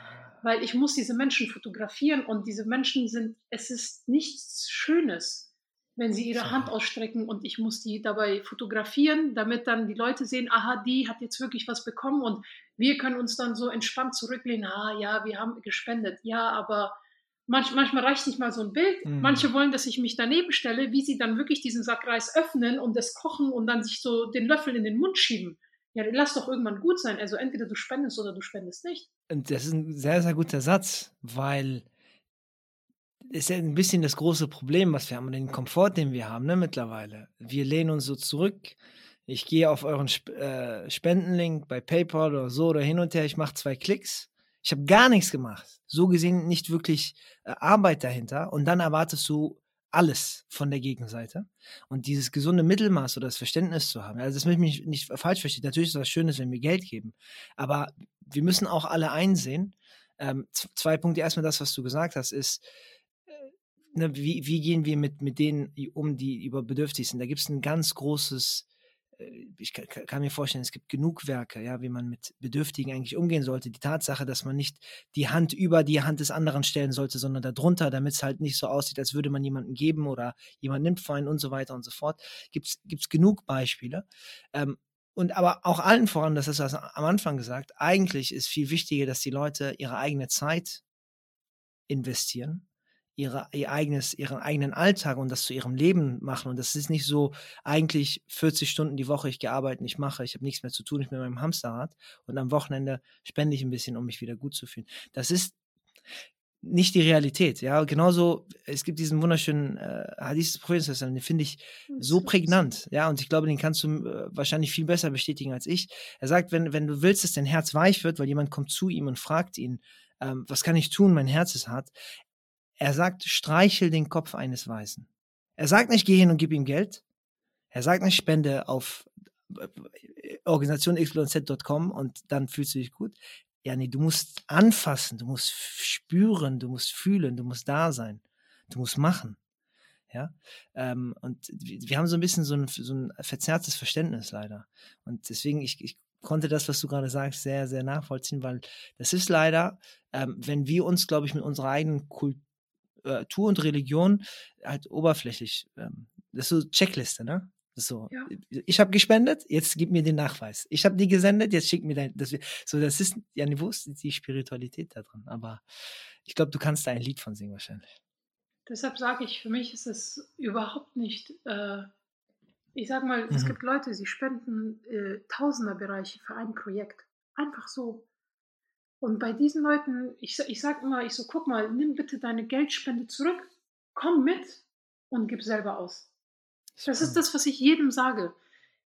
Weil ich muss diese Menschen fotografieren und diese Menschen sind, es ist nichts Schönes wenn sie ihre Hand ausstrecken und ich muss die dabei fotografieren, damit dann die Leute sehen, aha, die hat jetzt wirklich was bekommen und wir können uns dann so entspannt zurücklehnen, ah ja, wir haben gespendet, ja, aber manch, manchmal reicht nicht mal so ein Bild. Mhm. Manche wollen, dass ich mich daneben stelle, wie sie dann wirklich diesen Sack Reis öffnen und das kochen und dann sich so den Löffel in den Mund schieben. Ja, lass doch irgendwann gut sein. Also entweder du spendest oder du spendest nicht. Und das ist ein sehr, sehr guter Satz, weil ist ja ein bisschen das große Problem, was wir haben und den Komfort, den wir haben ne, mittlerweile. Wir lehnen uns so zurück. Ich gehe auf euren Sp äh, Spendenlink bei PayPal oder so oder hin und her. Ich mache zwei Klicks. Ich habe gar nichts gemacht. So gesehen nicht wirklich äh, Arbeit dahinter. Und dann erwartest du alles von der Gegenseite. Und dieses gesunde Mittelmaß oder das Verständnis zu haben. Also das möchte ich nicht falsch verstehen. Natürlich ist was Schönes, wenn wir Geld geben. Aber wir müssen auch alle einsehen. Ähm, zwei Punkte. Erstmal das, was du gesagt hast, ist, ne, wie, wie gehen wir mit, mit denen um, die über bedürftig sind? Da gibt es ein ganz großes, äh, ich kann, kann, mir vorstellen, es gibt genug Werke, ja, wie man mit Bedürftigen eigentlich umgehen sollte. Die Tatsache, dass man nicht die Hand über die Hand des anderen stellen sollte, sondern darunter, damit es halt nicht so aussieht, als würde man jemanden geben oder jemand nimmt vor einen und so weiter und so fort. Gibt es genug Beispiele. Ähm, und aber auch allen voran, das ist was am Anfang gesagt, eigentlich ist viel wichtiger, dass die Leute ihre eigene Zeit investieren ihre, ihr eigenes, ihren eigenen Alltag und das zu ihrem Leben machen. Und das ist nicht so eigentlich 40 Stunden die Woche, ich gearbeitet, ich mache, ich habe nichts mehr zu tun, ich bin mit meinem Hamsterrad und am Wochenende spende ich ein bisschen, um mich wieder gut zu fühlen. Das ist nicht die Realität, ja. Genauso, es gibt diesen wunderschönen äh, Hadith des Propheten, den finde ich so prägnant, ja. Und ich glaube, den kannst du äh, wahrscheinlich viel besser bestätigen als ich. Er sagt, wenn, wenn du willst, dass dein Herz weich wird, weil jemand kommt zu ihm und fragt ihn, ähm, was kann ich tun, mein Herz ist hart, er sagt, streichel den Kopf eines Weisen. Er sagt nicht, geh hin und gib ihm Geld. Er sagt nicht, spende auf äh, Organisation xyz.com und dann fühlst du dich gut. Ja, nee, du musst anfassen, du musst spüren, du musst fühlen, du musst da sein, du musst machen. Ja, ähm, und wir haben so ein bisschen so ein, so ein verzerrtes Verständnis leider. Und deswegen, ich, ich konnte das, was du gerade sagst, sehr, sehr nachvollziehen, weil das ist leider, ähm, wenn wir uns, glaube ich, mit unserer eigenen Kultur äh, Tour und Religion halt oberflächlich. Ähm, das ist so Checkliste, ne? So, ja. ich habe gespendet, jetzt gib mir den Nachweis. Ich habe die gesendet, jetzt schick mir dein. Das, so, das ist ja wo ist die Spiritualität da drin. Aber ich glaube, du kannst da ein Lied von singen wahrscheinlich. Deshalb sage ich, für mich ist es überhaupt nicht. Äh, ich sage mal, mhm. es gibt Leute, sie spenden äh, Tausenderbereiche für ein Projekt. Einfach so. Und bei diesen Leuten, ich, ich sage immer, ich so, guck mal, nimm bitte deine Geldspende zurück, komm mit und gib selber aus. Das ist das, was ich jedem sage.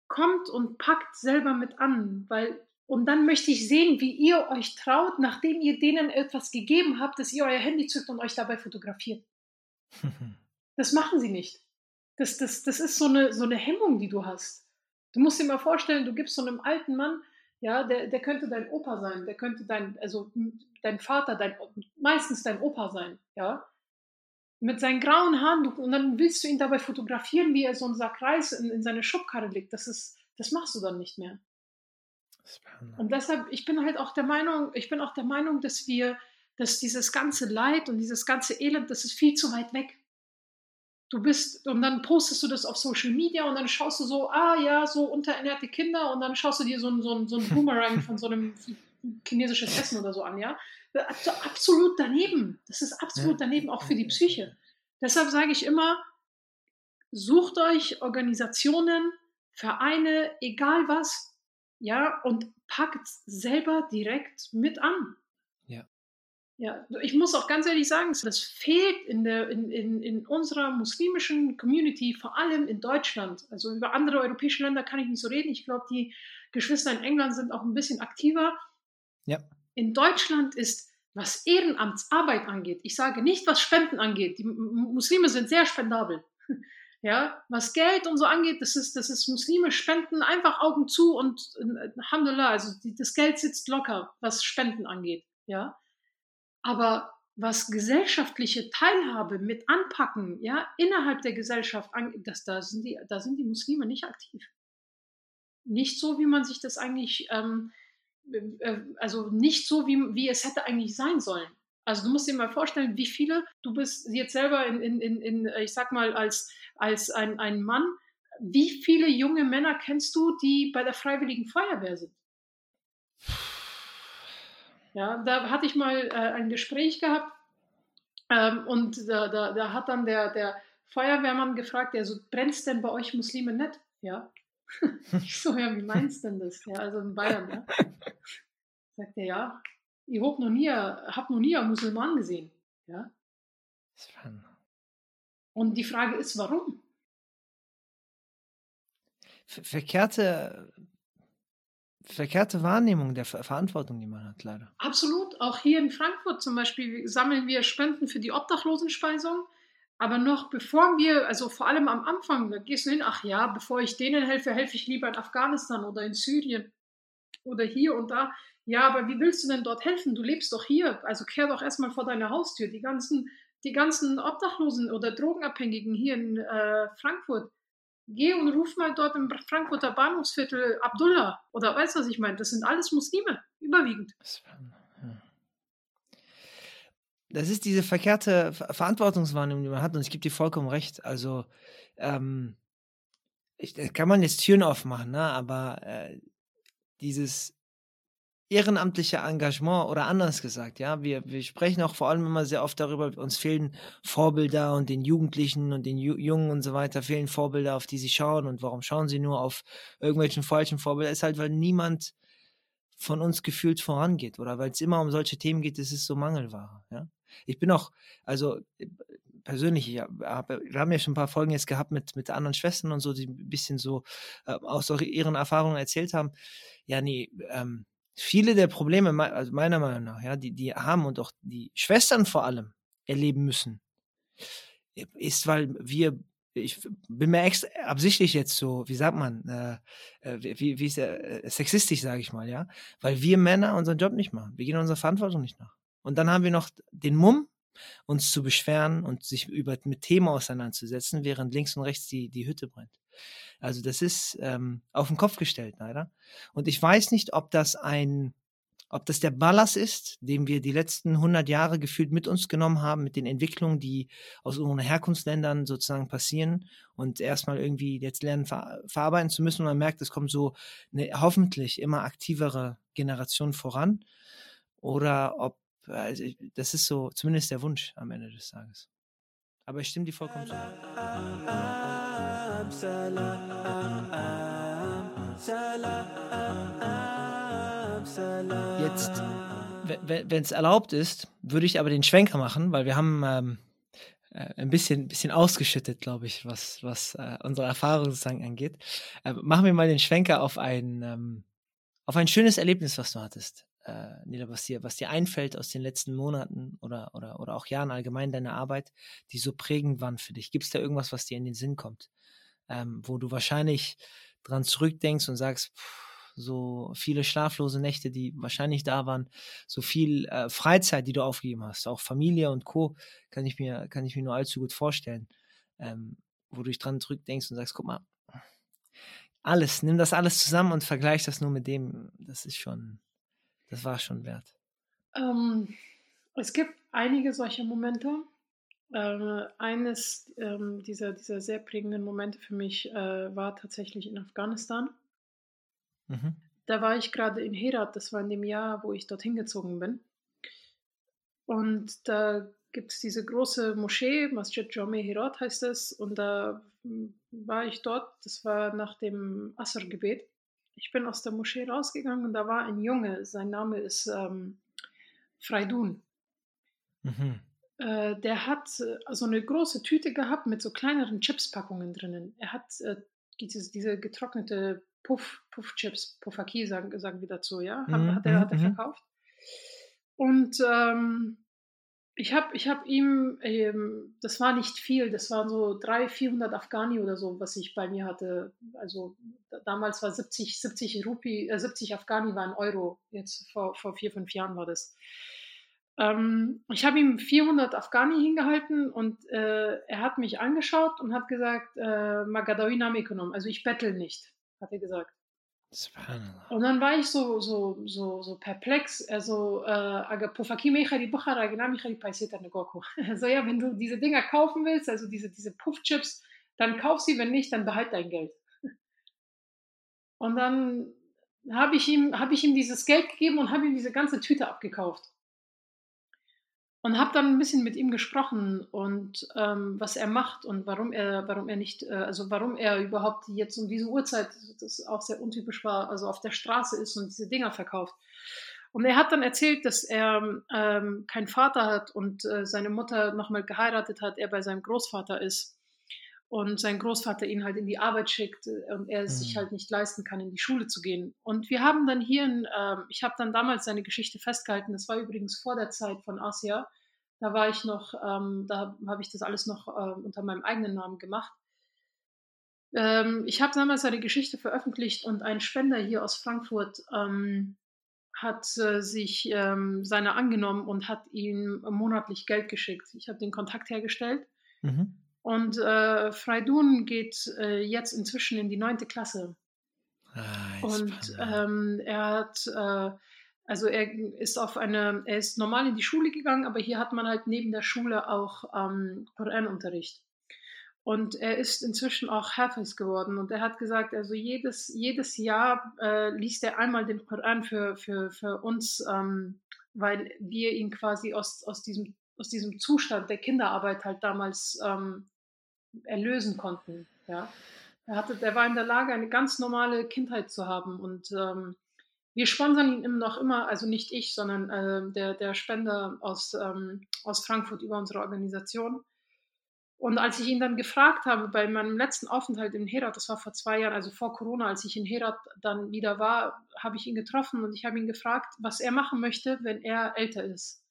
Kommt und packt selber mit an, weil und dann möchte ich sehen, wie ihr euch traut, nachdem ihr denen etwas gegeben habt, dass ihr euer Handy zückt und euch dabei fotografiert. das machen sie nicht. Das, das, das ist so eine, so eine Hemmung, die du hast. Du musst dir mal vorstellen, du gibst so einem alten Mann ja, der, der könnte dein Opa sein, der könnte dein, also dein Vater, dein, meistens dein Opa sein, ja. mit seinen grauen Haaren und dann willst du ihn dabei fotografieren, wie er so einen Sack Reis in, in seine Schubkarre legt. Das ist, das machst du dann nicht mehr. Und deshalb, ich bin halt auch der Meinung, ich bin auch der Meinung, dass wir, dass dieses ganze Leid und dieses ganze Elend, das ist viel zu weit weg. Du bist, und dann postest du das auf Social Media und dann schaust du so, ah ja, so unterernährte Kinder und dann schaust du dir so ein, so ein, so ein Boomerang von so einem chinesisches Essen oder so an, ja. Absolut daneben. Das ist absolut daneben, auch für die Psyche. Deshalb sage ich immer, sucht euch Organisationen, Vereine, egal was, ja, und packt selber direkt mit an. Ja. Ich muss auch ganz ehrlich sagen, das fehlt in, der, in, in, in unserer muslimischen Community, vor allem in Deutschland. Also über andere europäische Länder kann ich nicht so reden. Ich glaube, die Geschwister in England sind auch ein bisschen aktiver. Ja. In Deutschland ist, was Ehrenamtsarbeit angeht, ich sage nicht, was Spenden angeht. Die Muslime sind sehr spendabel. Ja, was Geld und so angeht, das ist, das ist Muslime spenden einfach Augen zu und äh, Alhamdulillah, also die, das Geld sitzt locker, was Spenden angeht. Ja, aber was gesellschaftliche Teilhabe mit anpacken, ja, innerhalb der Gesellschaft, das, da, sind die, da sind die Muslime nicht aktiv. Nicht so, wie man sich das eigentlich, ähm, äh, also nicht so, wie, wie es hätte eigentlich sein sollen. Also du musst dir mal vorstellen, wie viele, du bist jetzt selber in, in, in, in ich sag mal, als, als ein, ein Mann, wie viele junge Männer kennst du, die bei der Freiwilligen Feuerwehr sind? Ja, da hatte ich mal äh, ein Gespräch gehabt ähm, und da, da, da, hat dann der, der Feuerwehrmann gefragt, ja, so brennt es denn bei euch Muslime nicht? Ja. ich so, ja, wie meinst du denn das? Ja, also in Bayern, ja. Sagt er, ja, ich habe noch nie, hab noch nie einen Musulman gesehen. Ja? Und die Frage ist, warum? Verkehrte, verkehrte Wahrnehmung der Verantwortung, die man hat, leider. Absolut. Auch hier in Frankfurt zum Beispiel sammeln wir Spenden für die Obdachlosenspeisung. Aber noch bevor wir, also vor allem am Anfang, da gehst du hin, ach ja, bevor ich denen helfe, helfe ich lieber in Afghanistan oder in Syrien oder hier und da. Ja, aber wie willst du denn dort helfen? Du lebst doch hier. Also kehr doch erstmal vor deiner Haustür. Die ganzen, die ganzen Obdachlosen oder Drogenabhängigen hier in äh, Frankfurt. Geh und ruf mal dort im Frankfurter Bahnhofsviertel Abdullah. Oder weißt du, was ich meine? Das sind alles Muslime, überwiegend. Das ist diese verkehrte Verantwortungswahrnehmung, die man hat. Und ich gebe dir vollkommen recht. Also, ähm, ich, kann man jetzt Türen aufmachen, ne? aber äh, dieses ehrenamtliche Engagement oder anders gesagt, ja, wir, wir sprechen auch vor allem immer sehr oft darüber, uns fehlen Vorbilder und den Jugendlichen und den Ju Jungen und so weiter fehlen Vorbilder, auf die sie schauen und warum schauen sie nur auf irgendwelchen falschen Vorbilder, ist halt, weil niemand von uns gefühlt vorangeht oder weil es immer um solche Themen geht, das ist so Mangelware, ja. Ich bin auch, also persönlich, ich hab, wir haben ja schon ein paar Folgen jetzt gehabt mit, mit anderen Schwestern und so, die ein bisschen so äh, aus ihren Erfahrungen erzählt haben. Ja, nee, ähm, viele der Probleme, also meiner Meinung nach, ja, die, die haben und auch die Schwestern vor allem erleben müssen, ist, weil wir, ich bin mir extra absichtlich jetzt so, wie sagt man, äh, äh wie, wie ist der, äh, sexistisch, sage ich mal, ja, weil wir Männer unseren Job nicht machen. Wir gehen unserer Verantwortung nicht nach. Und dann haben wir noch den Mumm, uns zu beschweren und sich über, mit Themen auseinanderzusetzen, während links und rechts die, die Hütte brennt. Also das ist ähm, auf den Kopf gestellt, leider. Und ich weiß nicht, ob das ein, ob das der Ballast ist, den wir die letzten 100 Jahre gefühlt mit uns genommen haben, mit den Entwicklungen, die aus unseren Herkunftsländern sozusagen passieren und erstmal irgendwie jetzt lernen, ver verarbeiten zu müssen. Und man merkt, es kommt so eine hoffentlich immer aktivere Generation voran. Oder ob, also das ist so zumindest der Wunsch am Ende des Tages. Aber ich stimme dir vollkommen zu. Jetzt, wenn es erlaubt ist, würde ich aber den Schwenker machen, weil wir haben ähm, äh, ein bisschen, bisschen ausgeschüttet, glaube ich, was, was äh, unsere Erfahrung sozusagen angeht. Äh, machen wir mal den Schwenker auf ein, ähm, auf ein schönes Erlebnis, was du hattest äh, Nila, was dir, was dir einfällt aus den letzten Monaten oder, oder, oder auch Jahren allgemein deiner Arbeit, die so prägend waren für dich? Gibt es da irgendwas, was dir in den Sinn kommt, ähm, wo du wahrscheinlich dran zurückdenkst und sagst, pff, so viele schlaflose Nächte, die wahrscheinlich da waren, so viel äh, Freizeit, die du aufgegeben hast, auch Familie und Co. kann ich mir, kann ich mir nur allzu gut vorstellen, ähm, wo du dich dran zurückdenkst und sagst, guck mal, alles, nimm das alles zusammen und vergleich das nur mit dem, das ist schon, das war schon wert. Ähm, es gibt einige solcher Momente. Äh, eines ähm, dieser, dieser sehr prägenden Momente für mich äh, war tatsächlich in Afghanistan. Mhm. Da war ich gerade in Herat, das war in dem Jahr, wo ich dorthin gezogen bin. Und da gibt es diese große Moschee, Masjid Jame Herat heißt es, und da hm, war ich dort, das war nach dem Asr-Gebet. Ich bin aus der Moschee rausgegangen und da war ein Junge, sein Name ist ähm, Freidun. Mhm. Äh, der hat äh, so eine große Tüte gehabt mit so kleineren Chipspackungen drinnen. Er hat äh, diese, diese getrocknete Puff, Puff-Chips, Puffaki sagen, sagen wir dazu, ja, hat, mhm. hat er, hat er mhm. verkauft. Und ähm, ich habe ich hab ihm, ähm, das war nicht viel, das waren so 300, 400 Afghani oder so, was ich bei mir hatte. Also damals war 70, 70 Rupi, äh, 70 Afghani waren Euro, jetzt vor, vor vier, fünf Jahren war das. Ähm, ich habe ihm 400 Afghani hingehalten und äh, er hat mich angeschaut und hat gesagt, äh, Magadawi Namekonom, also ich bettel nicht, hat er gesagt. Und dann war ich so, so, so, so perplex. Also, äh, ja, wenn du diese Dinger kaufen willst, also diese, diese Puffchips, dann kauf sie, wenn nicht, dann behalt dein Geld. Und dann habe ich, ihm, hab ich ihm dieses Geld gegeben und habe ihm diese ganze Tüte abgekauft und habe dann ein bisschen mit ihm gesprochen und ähm, was er macht und warum er, warum er nicht, äh, also warum er überhaupt jetzt um diese Uhrzeit, das auch sehr untypisch war, also auf der Straße ist und diese Dinger verkauft. Und er hat dann erzählt, dass er ähm, keinen Vater hat und äh, seine Mutter nochmal geheiratet hat, er bei seinem Großvater ist und sein Großvater ihn halt in die Arbeit schickt äh, und er mhm. sich halt nicht leisten kann, in die Schule zu gehen. Und wir haben dann hier, in, äh, ich habe dann damals seine Geschichte festgehalten, das war übrigens vor der Zeit von Asia, da war ich noch, ähm, da habe ich das alles noch äh, unter meinem eigenen Namen gemacht. Ähm, ich habe damals seine Geschichte veröffentlicht und ein Spender hier aus Frankfurt ähm, hat äh, sich ähm, seiner angenommen und hat ihm monatlich Geld geschickt. Ich habe den Kontakt hergestellt. Mhm und äh, Freidun geht äh, jetzt inzwischen in die neunte Klasse. Ah, und ähm, er hat, äh, also er ist auf eine, er ist normal in die Schule gegangen, aber hier hat man halt neben der Schule auch ähm, Koranunterricht. Und er ist inzwischen auch Hafiz geworden und er hat gesagt, also jedes, jedes Jahr äh, liest er einmal den Koran für, für, für uns, ähm, weil wir ihn quasi aus, aus, diesem, aus diesem Zustand der Kinderarbeit halt damals ähm, erlösen konnten. Ja. Er, hatte, er war in der Lage, eine ganz normale Kindheit zu haben und ähm, wir sponsern ihn noch immer, also nicht ich, sondern äh, der, der Spender aus, ähm, aus Frankfurt über unsere Organisation. Und als ich ihn dann gefragt habe, bei meinem letzten Aufenthalt in Herat, das war vor zwei Jahren, also vor Corona, als ich in Herat dann wieder war, habe ich ihn getroffen und ich habe ihn gefragt, was er machen möchte, wenn er älter ist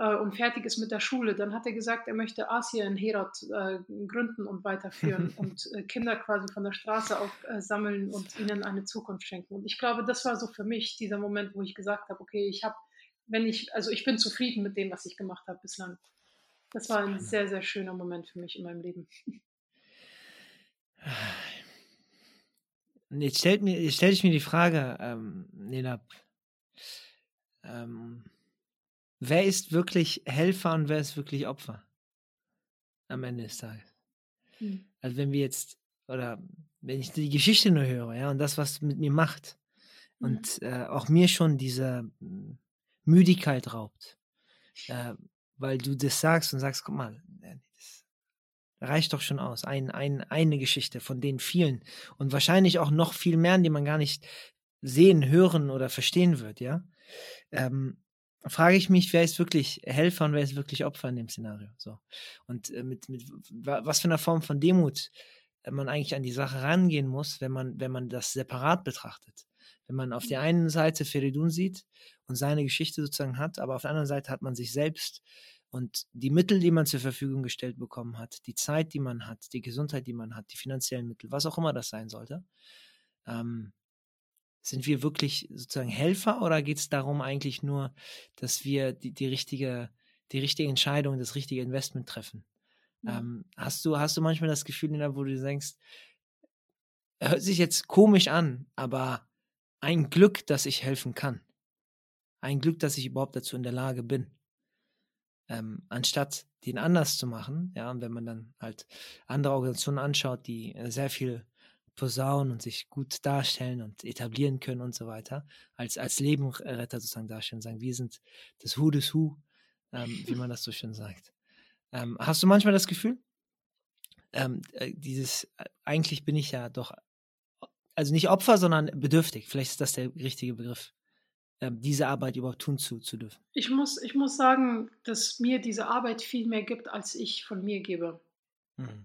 äh, und fertig ist mit der Schule, dann hat er gesagt, er möchte Asien in Herat äh, gründen und weiterführen und äh, Kinder quasi von der Straße aufsammeln und ihnen eine Zukunft schenken. Und ich glaube, das war so für mich dieser Moment, wo ich gesagt habe, okay, ich habe, wenn ich, also ich bin zufrieden mit dem, was ich gemacht habe bislang. Das war ein sehr, sehr schöner Moment für mich in meinem Leben. Jetzt stellt, mir, jetzt stell ich mir die Frage, ähm, Nela, ähm, wer ist wirklich Helfer und wer ist wirklich Opfer? Am Ende des Tages. Mhm. Also wenn wir jetzt, oder wenn ich die Geschichte nur höre, ja, und das, was mit mir macht, mhm. und äh, auch mir schon diese hm, Müdigkeit raubt, äh, weil du das sagst und sagst, guck mal, das reicht doch schon aus. Ein, ein, eine Geschichte von den vielen und wahrscheinlich auch noch viel mehr, die man gar nicht sehen, hören oder verstehen wird, ja. Ähm, frage ich mich, wer ist wirklich Helfer und wer ist wirklich Opfer in dem Szenario. So. Und äh, mit, mit was für einer Form von Demut äh, man eigentlich an die Sache rangehen muss, wenn man, wenn man das separat betrachtet. Wenn man auf der einen Seite Feridun sieht und seine Geschichte sozusagen hat, aber auf der anderen Seite hat man sich selbst und die Mittel, die man zur Verfügung gestellt bekommen hat, die Zeit, die man hat, die Gesundheit, die man hat, die finanziellen Mittel, was auch immer das sein sollte, ähm, Sind wir wirklich sozusagen Helfer oder geht es darum eigentlich nur, dass wir die, die, richtige, die richtige Entscheidung, das richtige Investment treffen? Ja. Ähm, hast, du, hast du manchmal das Gefühl, wo du denkst, hört sich jetzt komisch an, aber ein Glück, dass ich helfen kann. Ein Glück, dass ich überhaupt dazu in der Lage bin. Ähm, anstatt den anders zu machen, ja, und wenn man dann halt andere Organisationen anschaut, die äh, sehr viel posaunen und sich gut darstellen und etablieren können und so weiter, als, als Lebenretter sozusagen darstellen, sagen, wir sind das Who des Who, ähm, wie man das so schön sagt. Ähm, hast du manchmal das Gefühl, ähm, äh, dieses, äh, eigentlich bin ich ja doch, also nicht Opfer, sondern bedürftig, vielleicht ist das der richtige Begriff, ähm, diese Arbeit überhaupt tun zu, zu dürfen? Ich muss, ich muss sagen, dass mir diese Arbeit viel mehr gibt, als ich von mir gebe. Mhm.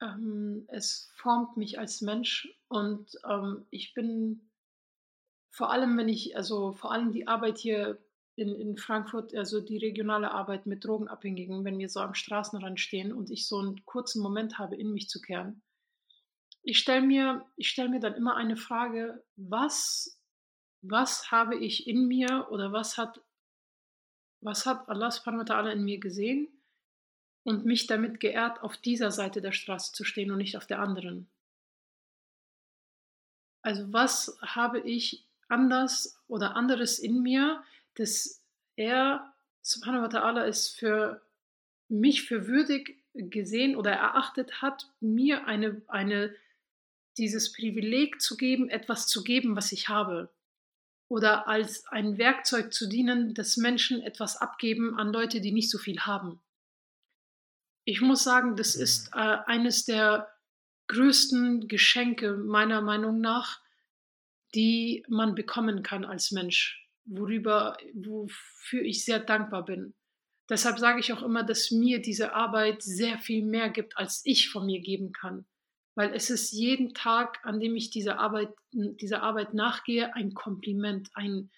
Ähm, es formt mich als Mensch und ähm, ich bin vor allem, wenn ich, also vor allem die Arbeit hier in, in Frankfurt, also die regionale Arbeit mit Drogenabhängigen, wenn wir so am Straßenrand stehen und ich so einen kurzen Moment habe, in mich zu kehren. Ich stelle mir, stell mir dann immer eine Frage, was, was habe ich in mir oder was hat, was hat Allah subhanahu wa ta'ala in mir gesehen und mich damit geehrt, auf dieser Seite der Straße zu stehen und nicht auf der anderen. Also was habe ich anders oder anderes in mir, dass er, subhanahu wa ta'ala, es für mich für würdig gesehen oder erachtet hat, mir eine, eine, dieses Privileg zu geben, etwas zu geben, was ich habe. Oder als ein Werkzeug zu dienen, dass Menschen etwas abgeben an Leute, die nicht so viel haben. Ich muss sagen, das mhm. ist äh, eines der größten Geschenke meiner Meinung nach, die man bekommen kann als Mensch worüber, wofür ich sehr dankbar bin. Deshalb sage ich auch immer, dass mir diese Arbeit sehr viel mehr gibt, als ich von mir geben kann. Weil es ist jeden Tag, an dem ich dieser Arbeit, dieser Arbeit nachgehe, ein Kompliment, ein,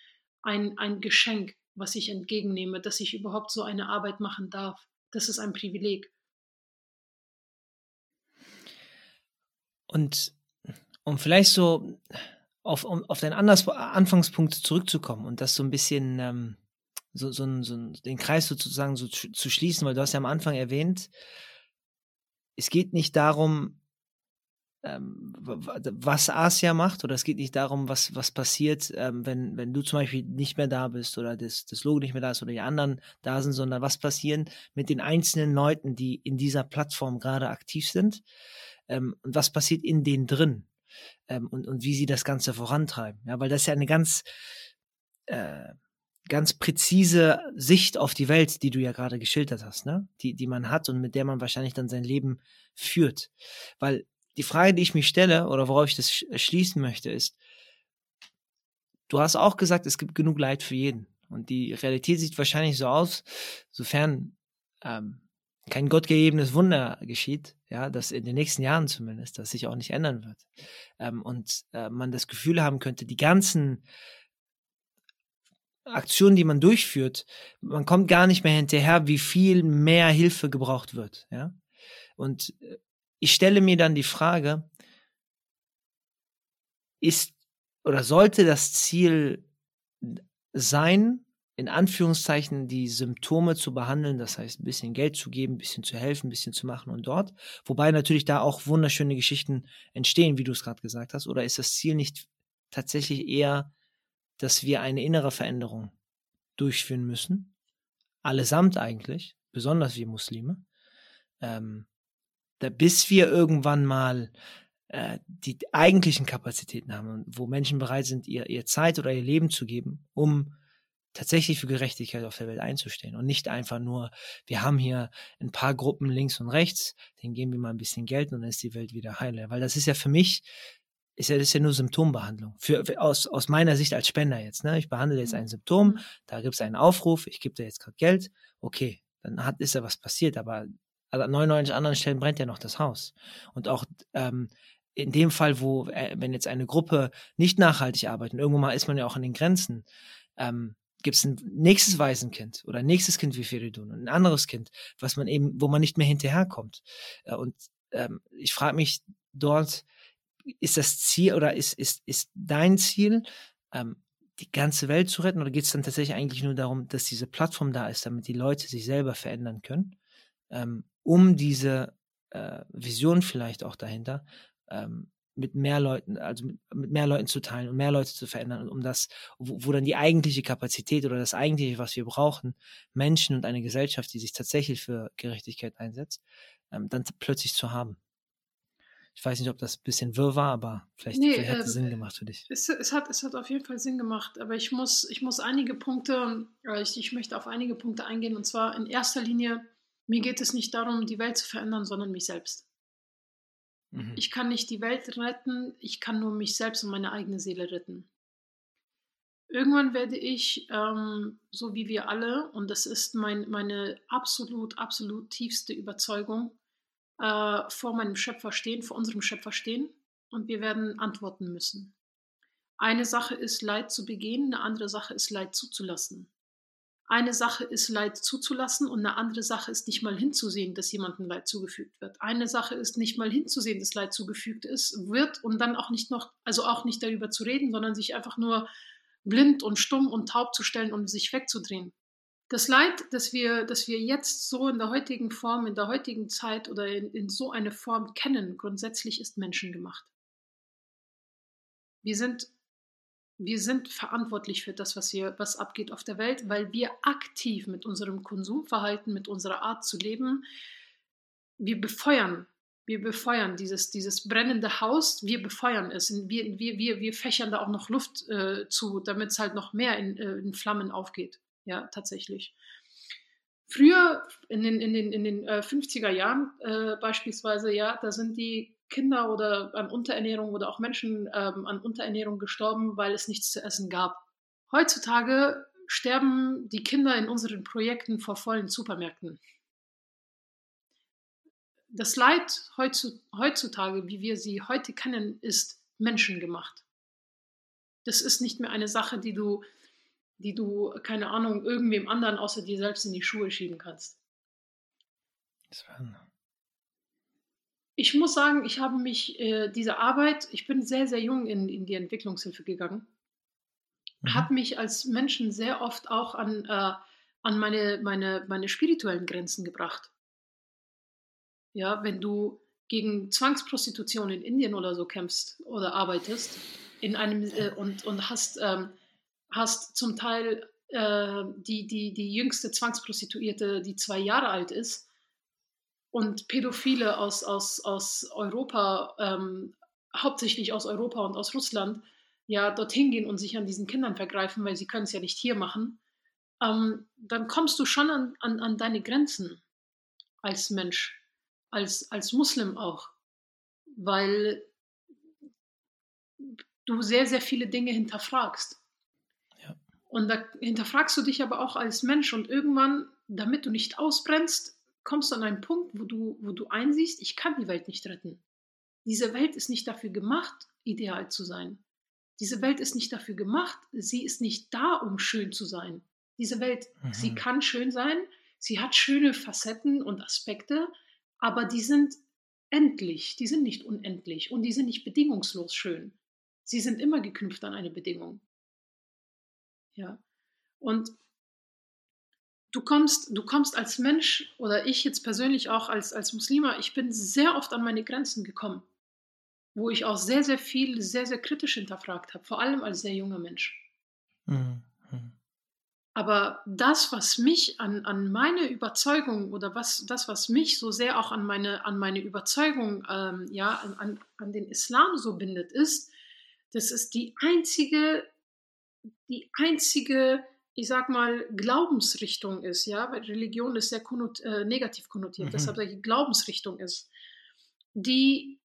ein, ein Geschenk, was ich entgegennehme, dass ich überhaupt so eine Arbeit machen darf. Das ist ein Privileg. Und um vielleicht so auf, um, auf deinen Anders Anfangspunkt zurückzukommen und das so ein bisschen ähm, so, so, so den Kreis sozusagen so zu, zu schließen, weil du hast ja am Anfang erwähnt, es geht nicht darum, ähm, was Asia macht, oder es geht nicht darum, was, was passiert, ähm, wenn, wenn du zum Beispiel nicht mehr da bist oder das, das Logo nicht mehr da ist oder die anderen da sind, sondern was passieren mit den einzelnen Leuten, die in dieser Plattform gerade aktiv sind ähm, und was passiert in denen drin ähm, und, und wie sie das Ganze vorantreiben. Ja, weil das ist ja eine ganz, äh, ganz präzise Sicht auf die Welt, die du ja gerade geschildert hast, ne? Die, die man hat und mit der man wahrscheinlich dann sein Leben führt. Weil die Frage, die ich mich stelle oder worauf ich das schließen möchte, ist, du hast auch gesagt, es gibt genug Leid für jeden. Und die Realität sieht wahrscheinlich so aus, sofern ähm, kein gottgegebenes Wunder geschieht, ja, das in den nächsten Jahren zumindest, das sich auch nicht ändern wird. Ähm, und äh, man das Gefühl haben könnte, die ganzen Aktionen, die man durchführt, man kommt gar nicht mehr hinterher, wie viel mehr Hilfe gebraucht wird, ja. Und äh, ich stelle mir dann die Frage, ist oder sollte das Ziel sein, in Anführungszeichen die Symptome zu behandeln, das heißt ein bisschen Geld zu geben, ein bisschen zu helfen, ein bisschen zu machen und dort. Wobei natürlich da auch wunderschöne Geschichten entstehen, wie du es gerade gesagt hast. Oder ist das Ziel nicht tatsächlich eher, dass wir eine innere Veränderung durchführen müssen? Allesamt eigentlich, besonders wir Muslime. Ähm, da, bis wir irgendwann mal äh, die eigentlichen Kapazitäten haben, wo Menschen bereit sind, ihr, ihr Zeit oder ihr Leben zu geben, um tatsächlich für Gerechtigkeit auf der Welt einzustehen und nicht einfach nur, wir haben hier ein paar Gruppen links und rechts, denen geben wir mal ein bisschen Geld und dann ist die Welt wieder heile. Weil das ist ja für mich, ist ja, das ist ja nur Symptombehandlung. Für, aus, aus meiner Sicht als Spender jetzt. Ne? Ich behandle jetzt ein Symptom, mhm. da gibt es einen Aufruf, ich gebe da jetzt gerade Geld, okay, dann hat, ist ja was passiert, aber an 99 anderen Stellen brennt ja noch das Haus. Und auch ähm, in dem Fall, wo, äh, wenn jetzt eine Gruppe nicht nachhaltig arbeitet, irgendwann mal ist man ja auch an den Grenzen, ähm, gibt es ein nächstes Waisenkind oder ein nächstes Kind wie Feridun und ein anderes Kind, was man eben, wo man nicht mehr hinterherkommt. Äh, und ähm, ich frage mich dort, ist das Ziel oder ist, ist, ist dein Ziel, ähm, die ganze Welt zu retten? Oder geht es dann tatsächlich eigentlich nur darum, dass diese Plattform da ist, damit die Leute sich selber verändern können, ähm, um diese äh, Vision vielleicht auch dahinter ähm, mit mehr Leuten, also mit, mit, mehr Leuten zu teilen und mehr Leute zu verändern, um das, wo, wo, dann die eigentliche Kapazität oder das eigentliche, was wir brauchen, Menschen und eine Gesellschaft, die sich tatsächlich für Gerechtigkeit einsetzt, ähm, dann plötzlich zu haben. Ich weiß nicht, ob das ein bisschen wirr war, aber vielleicht, nee, vielleicht hat es äh, Sinn gemacht für dich. Es, es, hat, es hat auf jeden Fall Sinn gemacht, aber ich muss, ich muss einige Punkte, ich, ich möchte auf einige Punkte eingehen und zwar in erster Linie, mir geht es nicht darum, die Welt zu verändern, sondern mich selbst. Mhm. Ich kann nicht die Welt retten, ich kann nur mich selbst und meine eigene Seele retten. Irgendwann werde ich, ähm, so wie wir alle, und das ist mein, meine absolut, absolut tiefste Überzeugung, äh, vor meinem Schöpfer stehen, vor unserem Schöpfer stehen und wir werden antworten müssen. Eine Sache ist, Leid zu begehen, eine andere Sache ist, Leid zuzulassen. Eine Sache ist, Leid zuzulassen und eine andere Sache ist, nicht mal hinzusehen, dass jemandem Leid zugefügt wird. Eine Sache ist, nicht mal hinzusehen, dass Leid zugefügt ist, wird und dann auch nicht noch, also auch nicht darüber zu reden, sondern sich einfach nur blind und stumm und taub zu stellen und sich wegzudrehen. Das Leid, das wir, das wir jetzt so in der heutigen Form, in der heutigen Zeit oder in, in so eine Form kennen, grundsätzlich ist menschengemacht. Wir sind wir sind verantwortlich für das, was hier, was abgeht auf der Welt, weil wir aktiv mit unserem Konsumverhalten, mit unserer Art zu leben, wir befeuern, wir befeuern dieses, dieses brennende Haus, wir befeuern es. Wir, wir, wir, wir fächern da auch noch Luft äh, zu, damit es halt noch mehr in, äh, in, Flammen aufgeht. Ja, tatsächlich. Früher, in den, in den, in den äh, 50er Jahren äh, beispielsweise, ja, da sind die Kinder oder an Unterernährung oder auch Menschen ähm, an Unterernährung gestorben, weil es nichts zu essen gab. Heutzutage sterben die Kinder in unseren Projekten vor vollen Supermärkten. Das Leid heutzutage, wie wir sie heute kennen, ist menschengemacht. Das ist nicht mehr eine Sache, die du, die du, keine Ahnung, irgendwem anderen außer dir selbst in die Schuhe schieben kannst. Das war ich muss sagen, ich habe mich äh, diese Arbeit, ich bin sehr, sehr jung in, in die Entwicklungshilfe gegangen, mhm. hat mich als Menschen sehr oft auch an, äh, an meine, meine, meine spirituellen Grenzen gebracht. Ja, wenn du gegen Zwangsprostitution in Indien oder so kämpfst oder arbeitest in einem äh, und, und hast, ähm, hast zum Teil äh, die, die, die jüngste Zwangsprostituierte, die zwei Jahre alt ist, und Pädophile aus, aus, aus Europa, ähm, hauptsächlich aus Europa und aus Russland, ja dorthin gehen und sich an diesen Kindern vergreifen, weil sie können es ja nicht hier machen, ähm, dann kommst du schon an, an, an deine Grenzen als Mensch, als, als Muslim auch, weil du sehr, sehr viele Dinge hinterfragst. Ja. Und da hinterfragst du dich aber auch als Mensch und irgendwann, damit du nicht ausbrennst, kommst du an einen Punkt, wo du, wo du einsiehst, ich kann die Welt nicht retten. Diese Welt ist nicht dafür gemacht, ideal zu sein. Diese Welt ist nicht dafür gemacht, sie ist nicht da, um schön zu sein. Diese Welt, mhm. sie kann schön sein, sie hat schöne Facetten und Aspekte, aber die sind endlich, die sind nicht unendlich und die sind nicht bedingungslos schön. Sie sind immer geknüpft an eine Bedingung. Ja. Und du kommst, du kommst als Mensch oder ich jetzt persönlich auch als, als Muslima, ich bin sehr oft an meine Grenzen gekommen, wo ich auch sehr, sehr viel, sehr, sehr kritisch hinterfragt habe, vor allem als sehr junger Mensch. Mhm. Aber das, was mich an, an meine Überzeugung oder was, das, was mich so sehr auch an meine, an meine Überzeugung, ähm, ja, an, an den Islam so bindet, ist, das ist die einzige, die einzige ich sag mal, Glaubensrichtung ist, ja, weil Religion ist sehr konnot äh, negativ konnotiert, mhm. deshalb die Glaubensrichtung ist, die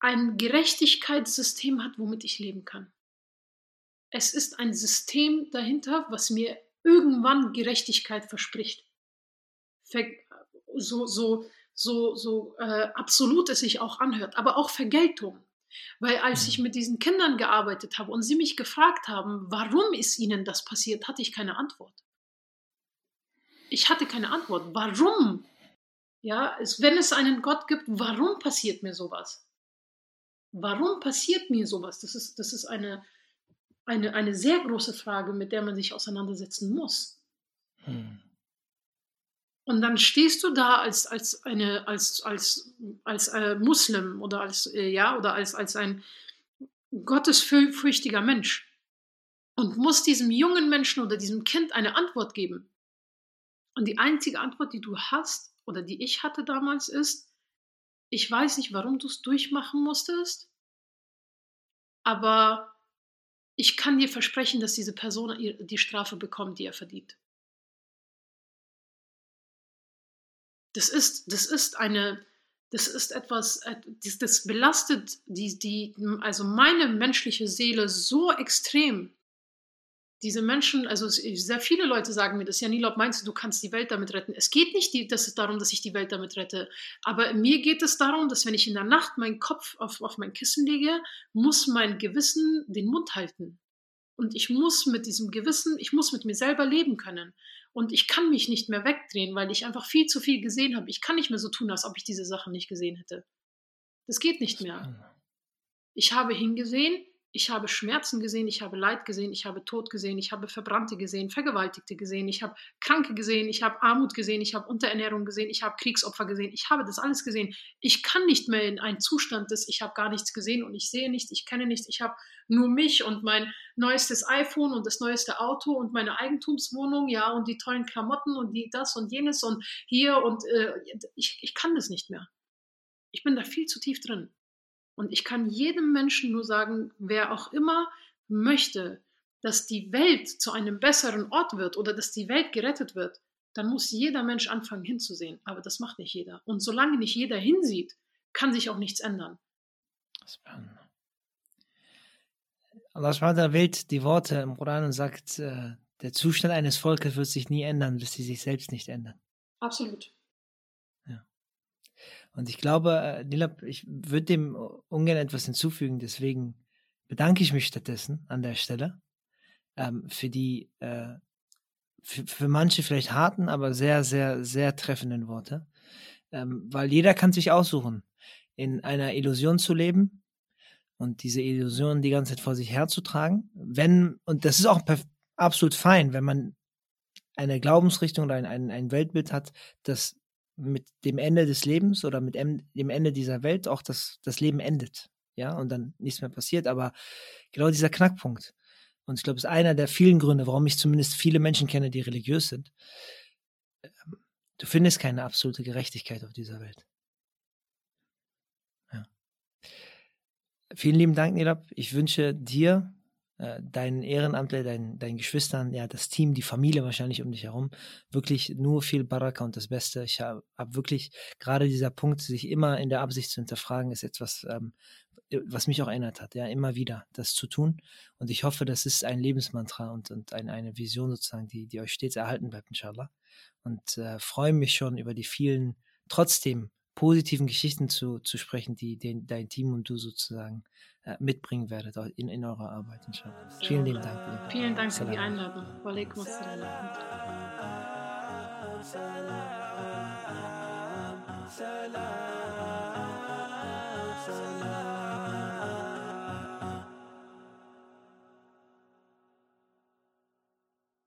ein Gerechtigkeitssystem hat, womit ich leben kann. Es ist ein System dahinter, was mir irgendwann Gerechtigkeit verspricht. So, so, so, so äh, absolut es sich auch anhört, aber auch Vergeltung. Weil als ich mhm. mit diesen Kindern gearbeitet habe und sie mich gefragt haben, warum ist ihnen das passiert, hatte ich keine Antwort. Ich hatte keine Antwort. Warum? Ja, es, wenn es einen Gott gibt, warum passiert mir sowas? Warum passiert mir sowas? Das ist, das ist eine, eine, eine sehr große Frage, mit der man sich auseinandersetzen muss. Hm. Und dann stehst du da als, als, eine, als, als, als äh, Muslim oder als, äh, ja, oder als, als ein gottesfürchtiger Mensch und musst diesem jungen Menschen oder diesem Kind eine Antwort geben. Und die einzige Antwort, die du hast oder die ich hatte damals ist, ich weiß nicht, warum du es durchmachen musstest, aber ich kann dir versprechen, dass diese Person die Strafe bekommt, die er verdient. Das ist, das ist eine, das ist etwas, äh, das, das belastet die, die, also meine menschliche Seele so extrem, diese Menschen, also sehr viele Leute sagen mir das, ja, Nilop, meinst du, du kannst die Welt damit retten? Es geht nicht die, das ist darum, dass ich die Welt damit rette. Aber mir geht es darum, dass wenn ich in der Nacht meinen Kopf auf, auf mein Kissen lege, muss mein Gewissen den Mund halten. Und ich muss mit diesem Gewissen, ich muss mit mir selber leben können. Und ich kann mich nicht mehr wegdrehen, weil ich einfach viel zu viel gesehen habe. Ich kann nicht mehr so tun, als ob ich diese Sachen nicht gesehen hätte. Das geht nicht mehr. Ich habe hingesehen, ich habe Schmerzen gesehen, ich habe Leid gesehen, ich habe Tod gesehen, ich habe Verbrannte gesehen, Vergewaltigte gesehen, ich habe Kranke gesehen, ich habe Armut gesehen, ich habe Unterernährung gesehen, ich habe Kriegsopfer gesehen, ich habe das alles gesehen. Ich kann nicht mehr in einen Zustand des, ich habe gar nichts gesehen und ich sehe nichts, ich kenne nichts, ich habe nur mich und mein neuestes iPhone und das neueste Auto und meine Eigentumswohnung, ja, und die tollen Klamotten und die, das und jenes und hier und äh, ich, ich kann das nicht mehr. Ich bin da viel zu tief drin. Und ich kann jedem Menschen nur sagen, wer auch immer möchte, dass die Welt zu einem besseren Ort wird oder dass die Welt gerettet wird, dann muss jeder Mensch anfangen hinzusehen. Aber das macht nicht jeder. Und solange nicht jeder hinsieht, kann sich auch nichts ändern. Allah wählt die Worte im Koran und sagt, äh, der Zustand eines Volkes wird sich nie ändern, bis sie sich selbst nicht ändern. Absolut. Und ich glaube, äh, Nilab, ich würde dem ungern etwas hinzufügen, deswegen bedanke ich mich stattdessen an der Stelle ähm, für die äh, für, für manche vielleicht harten, aber sehr, sehr, sehr treffenden Worte. Ähm, weil jeder kann sich aussuchen, in einer Illusion zu leben und diese Illusion die ganze Zeit vor sich herzutragen. Wenn, und das ist auch absolut fein, wenn man eine Glaubensrichtung oder ein, ein, ein Weltbild hat, das mit dem Ende des Lebens oder mit dem Ende dieser Welt auch das, das Leben endet. Ja, und dann nichts mehr passiert. Aber genau dieser Knackpunkt. Und ich glaube, es ist einer der vielen Gründe, warum ich zumindest viele Menschen kenne, die religiös sind. Ähm, du findest keine absolute Gerechtigkeit auf dieser Welt. Ja. Vielen lieben Dank, Nilab. Ich wünsche dir äh, deinen Ehrenamtler, deinen, deinen Geschwistern, ja, das Team, die Familie wahrscheinlich um dich herum, wirklich nur viel Baraka und das Beste. Ich habe hab wirklich gerade dieser Punkt, sich immer in der Absicht zu hinterfragen, ist etwas, ähm, was mich auch erinnert hat, ja, immer wieder das zu tun. Und ich hoffe, das ist ein Lebensmantra und, und ein, eine Vision sozusagen, die, die euch stets erhalten bleibt, inshallah. Und äh, freue mich schon über die vielen, trotzdem positiven Geschichten zu, zu sprechen, die den, dein Team und du sozusagen äh, mitbringen werdet in, in eurer Arbeit. Inshallah. Vielen lieben Dank. Vielen Dank für die Einladung. Walaikum assalam.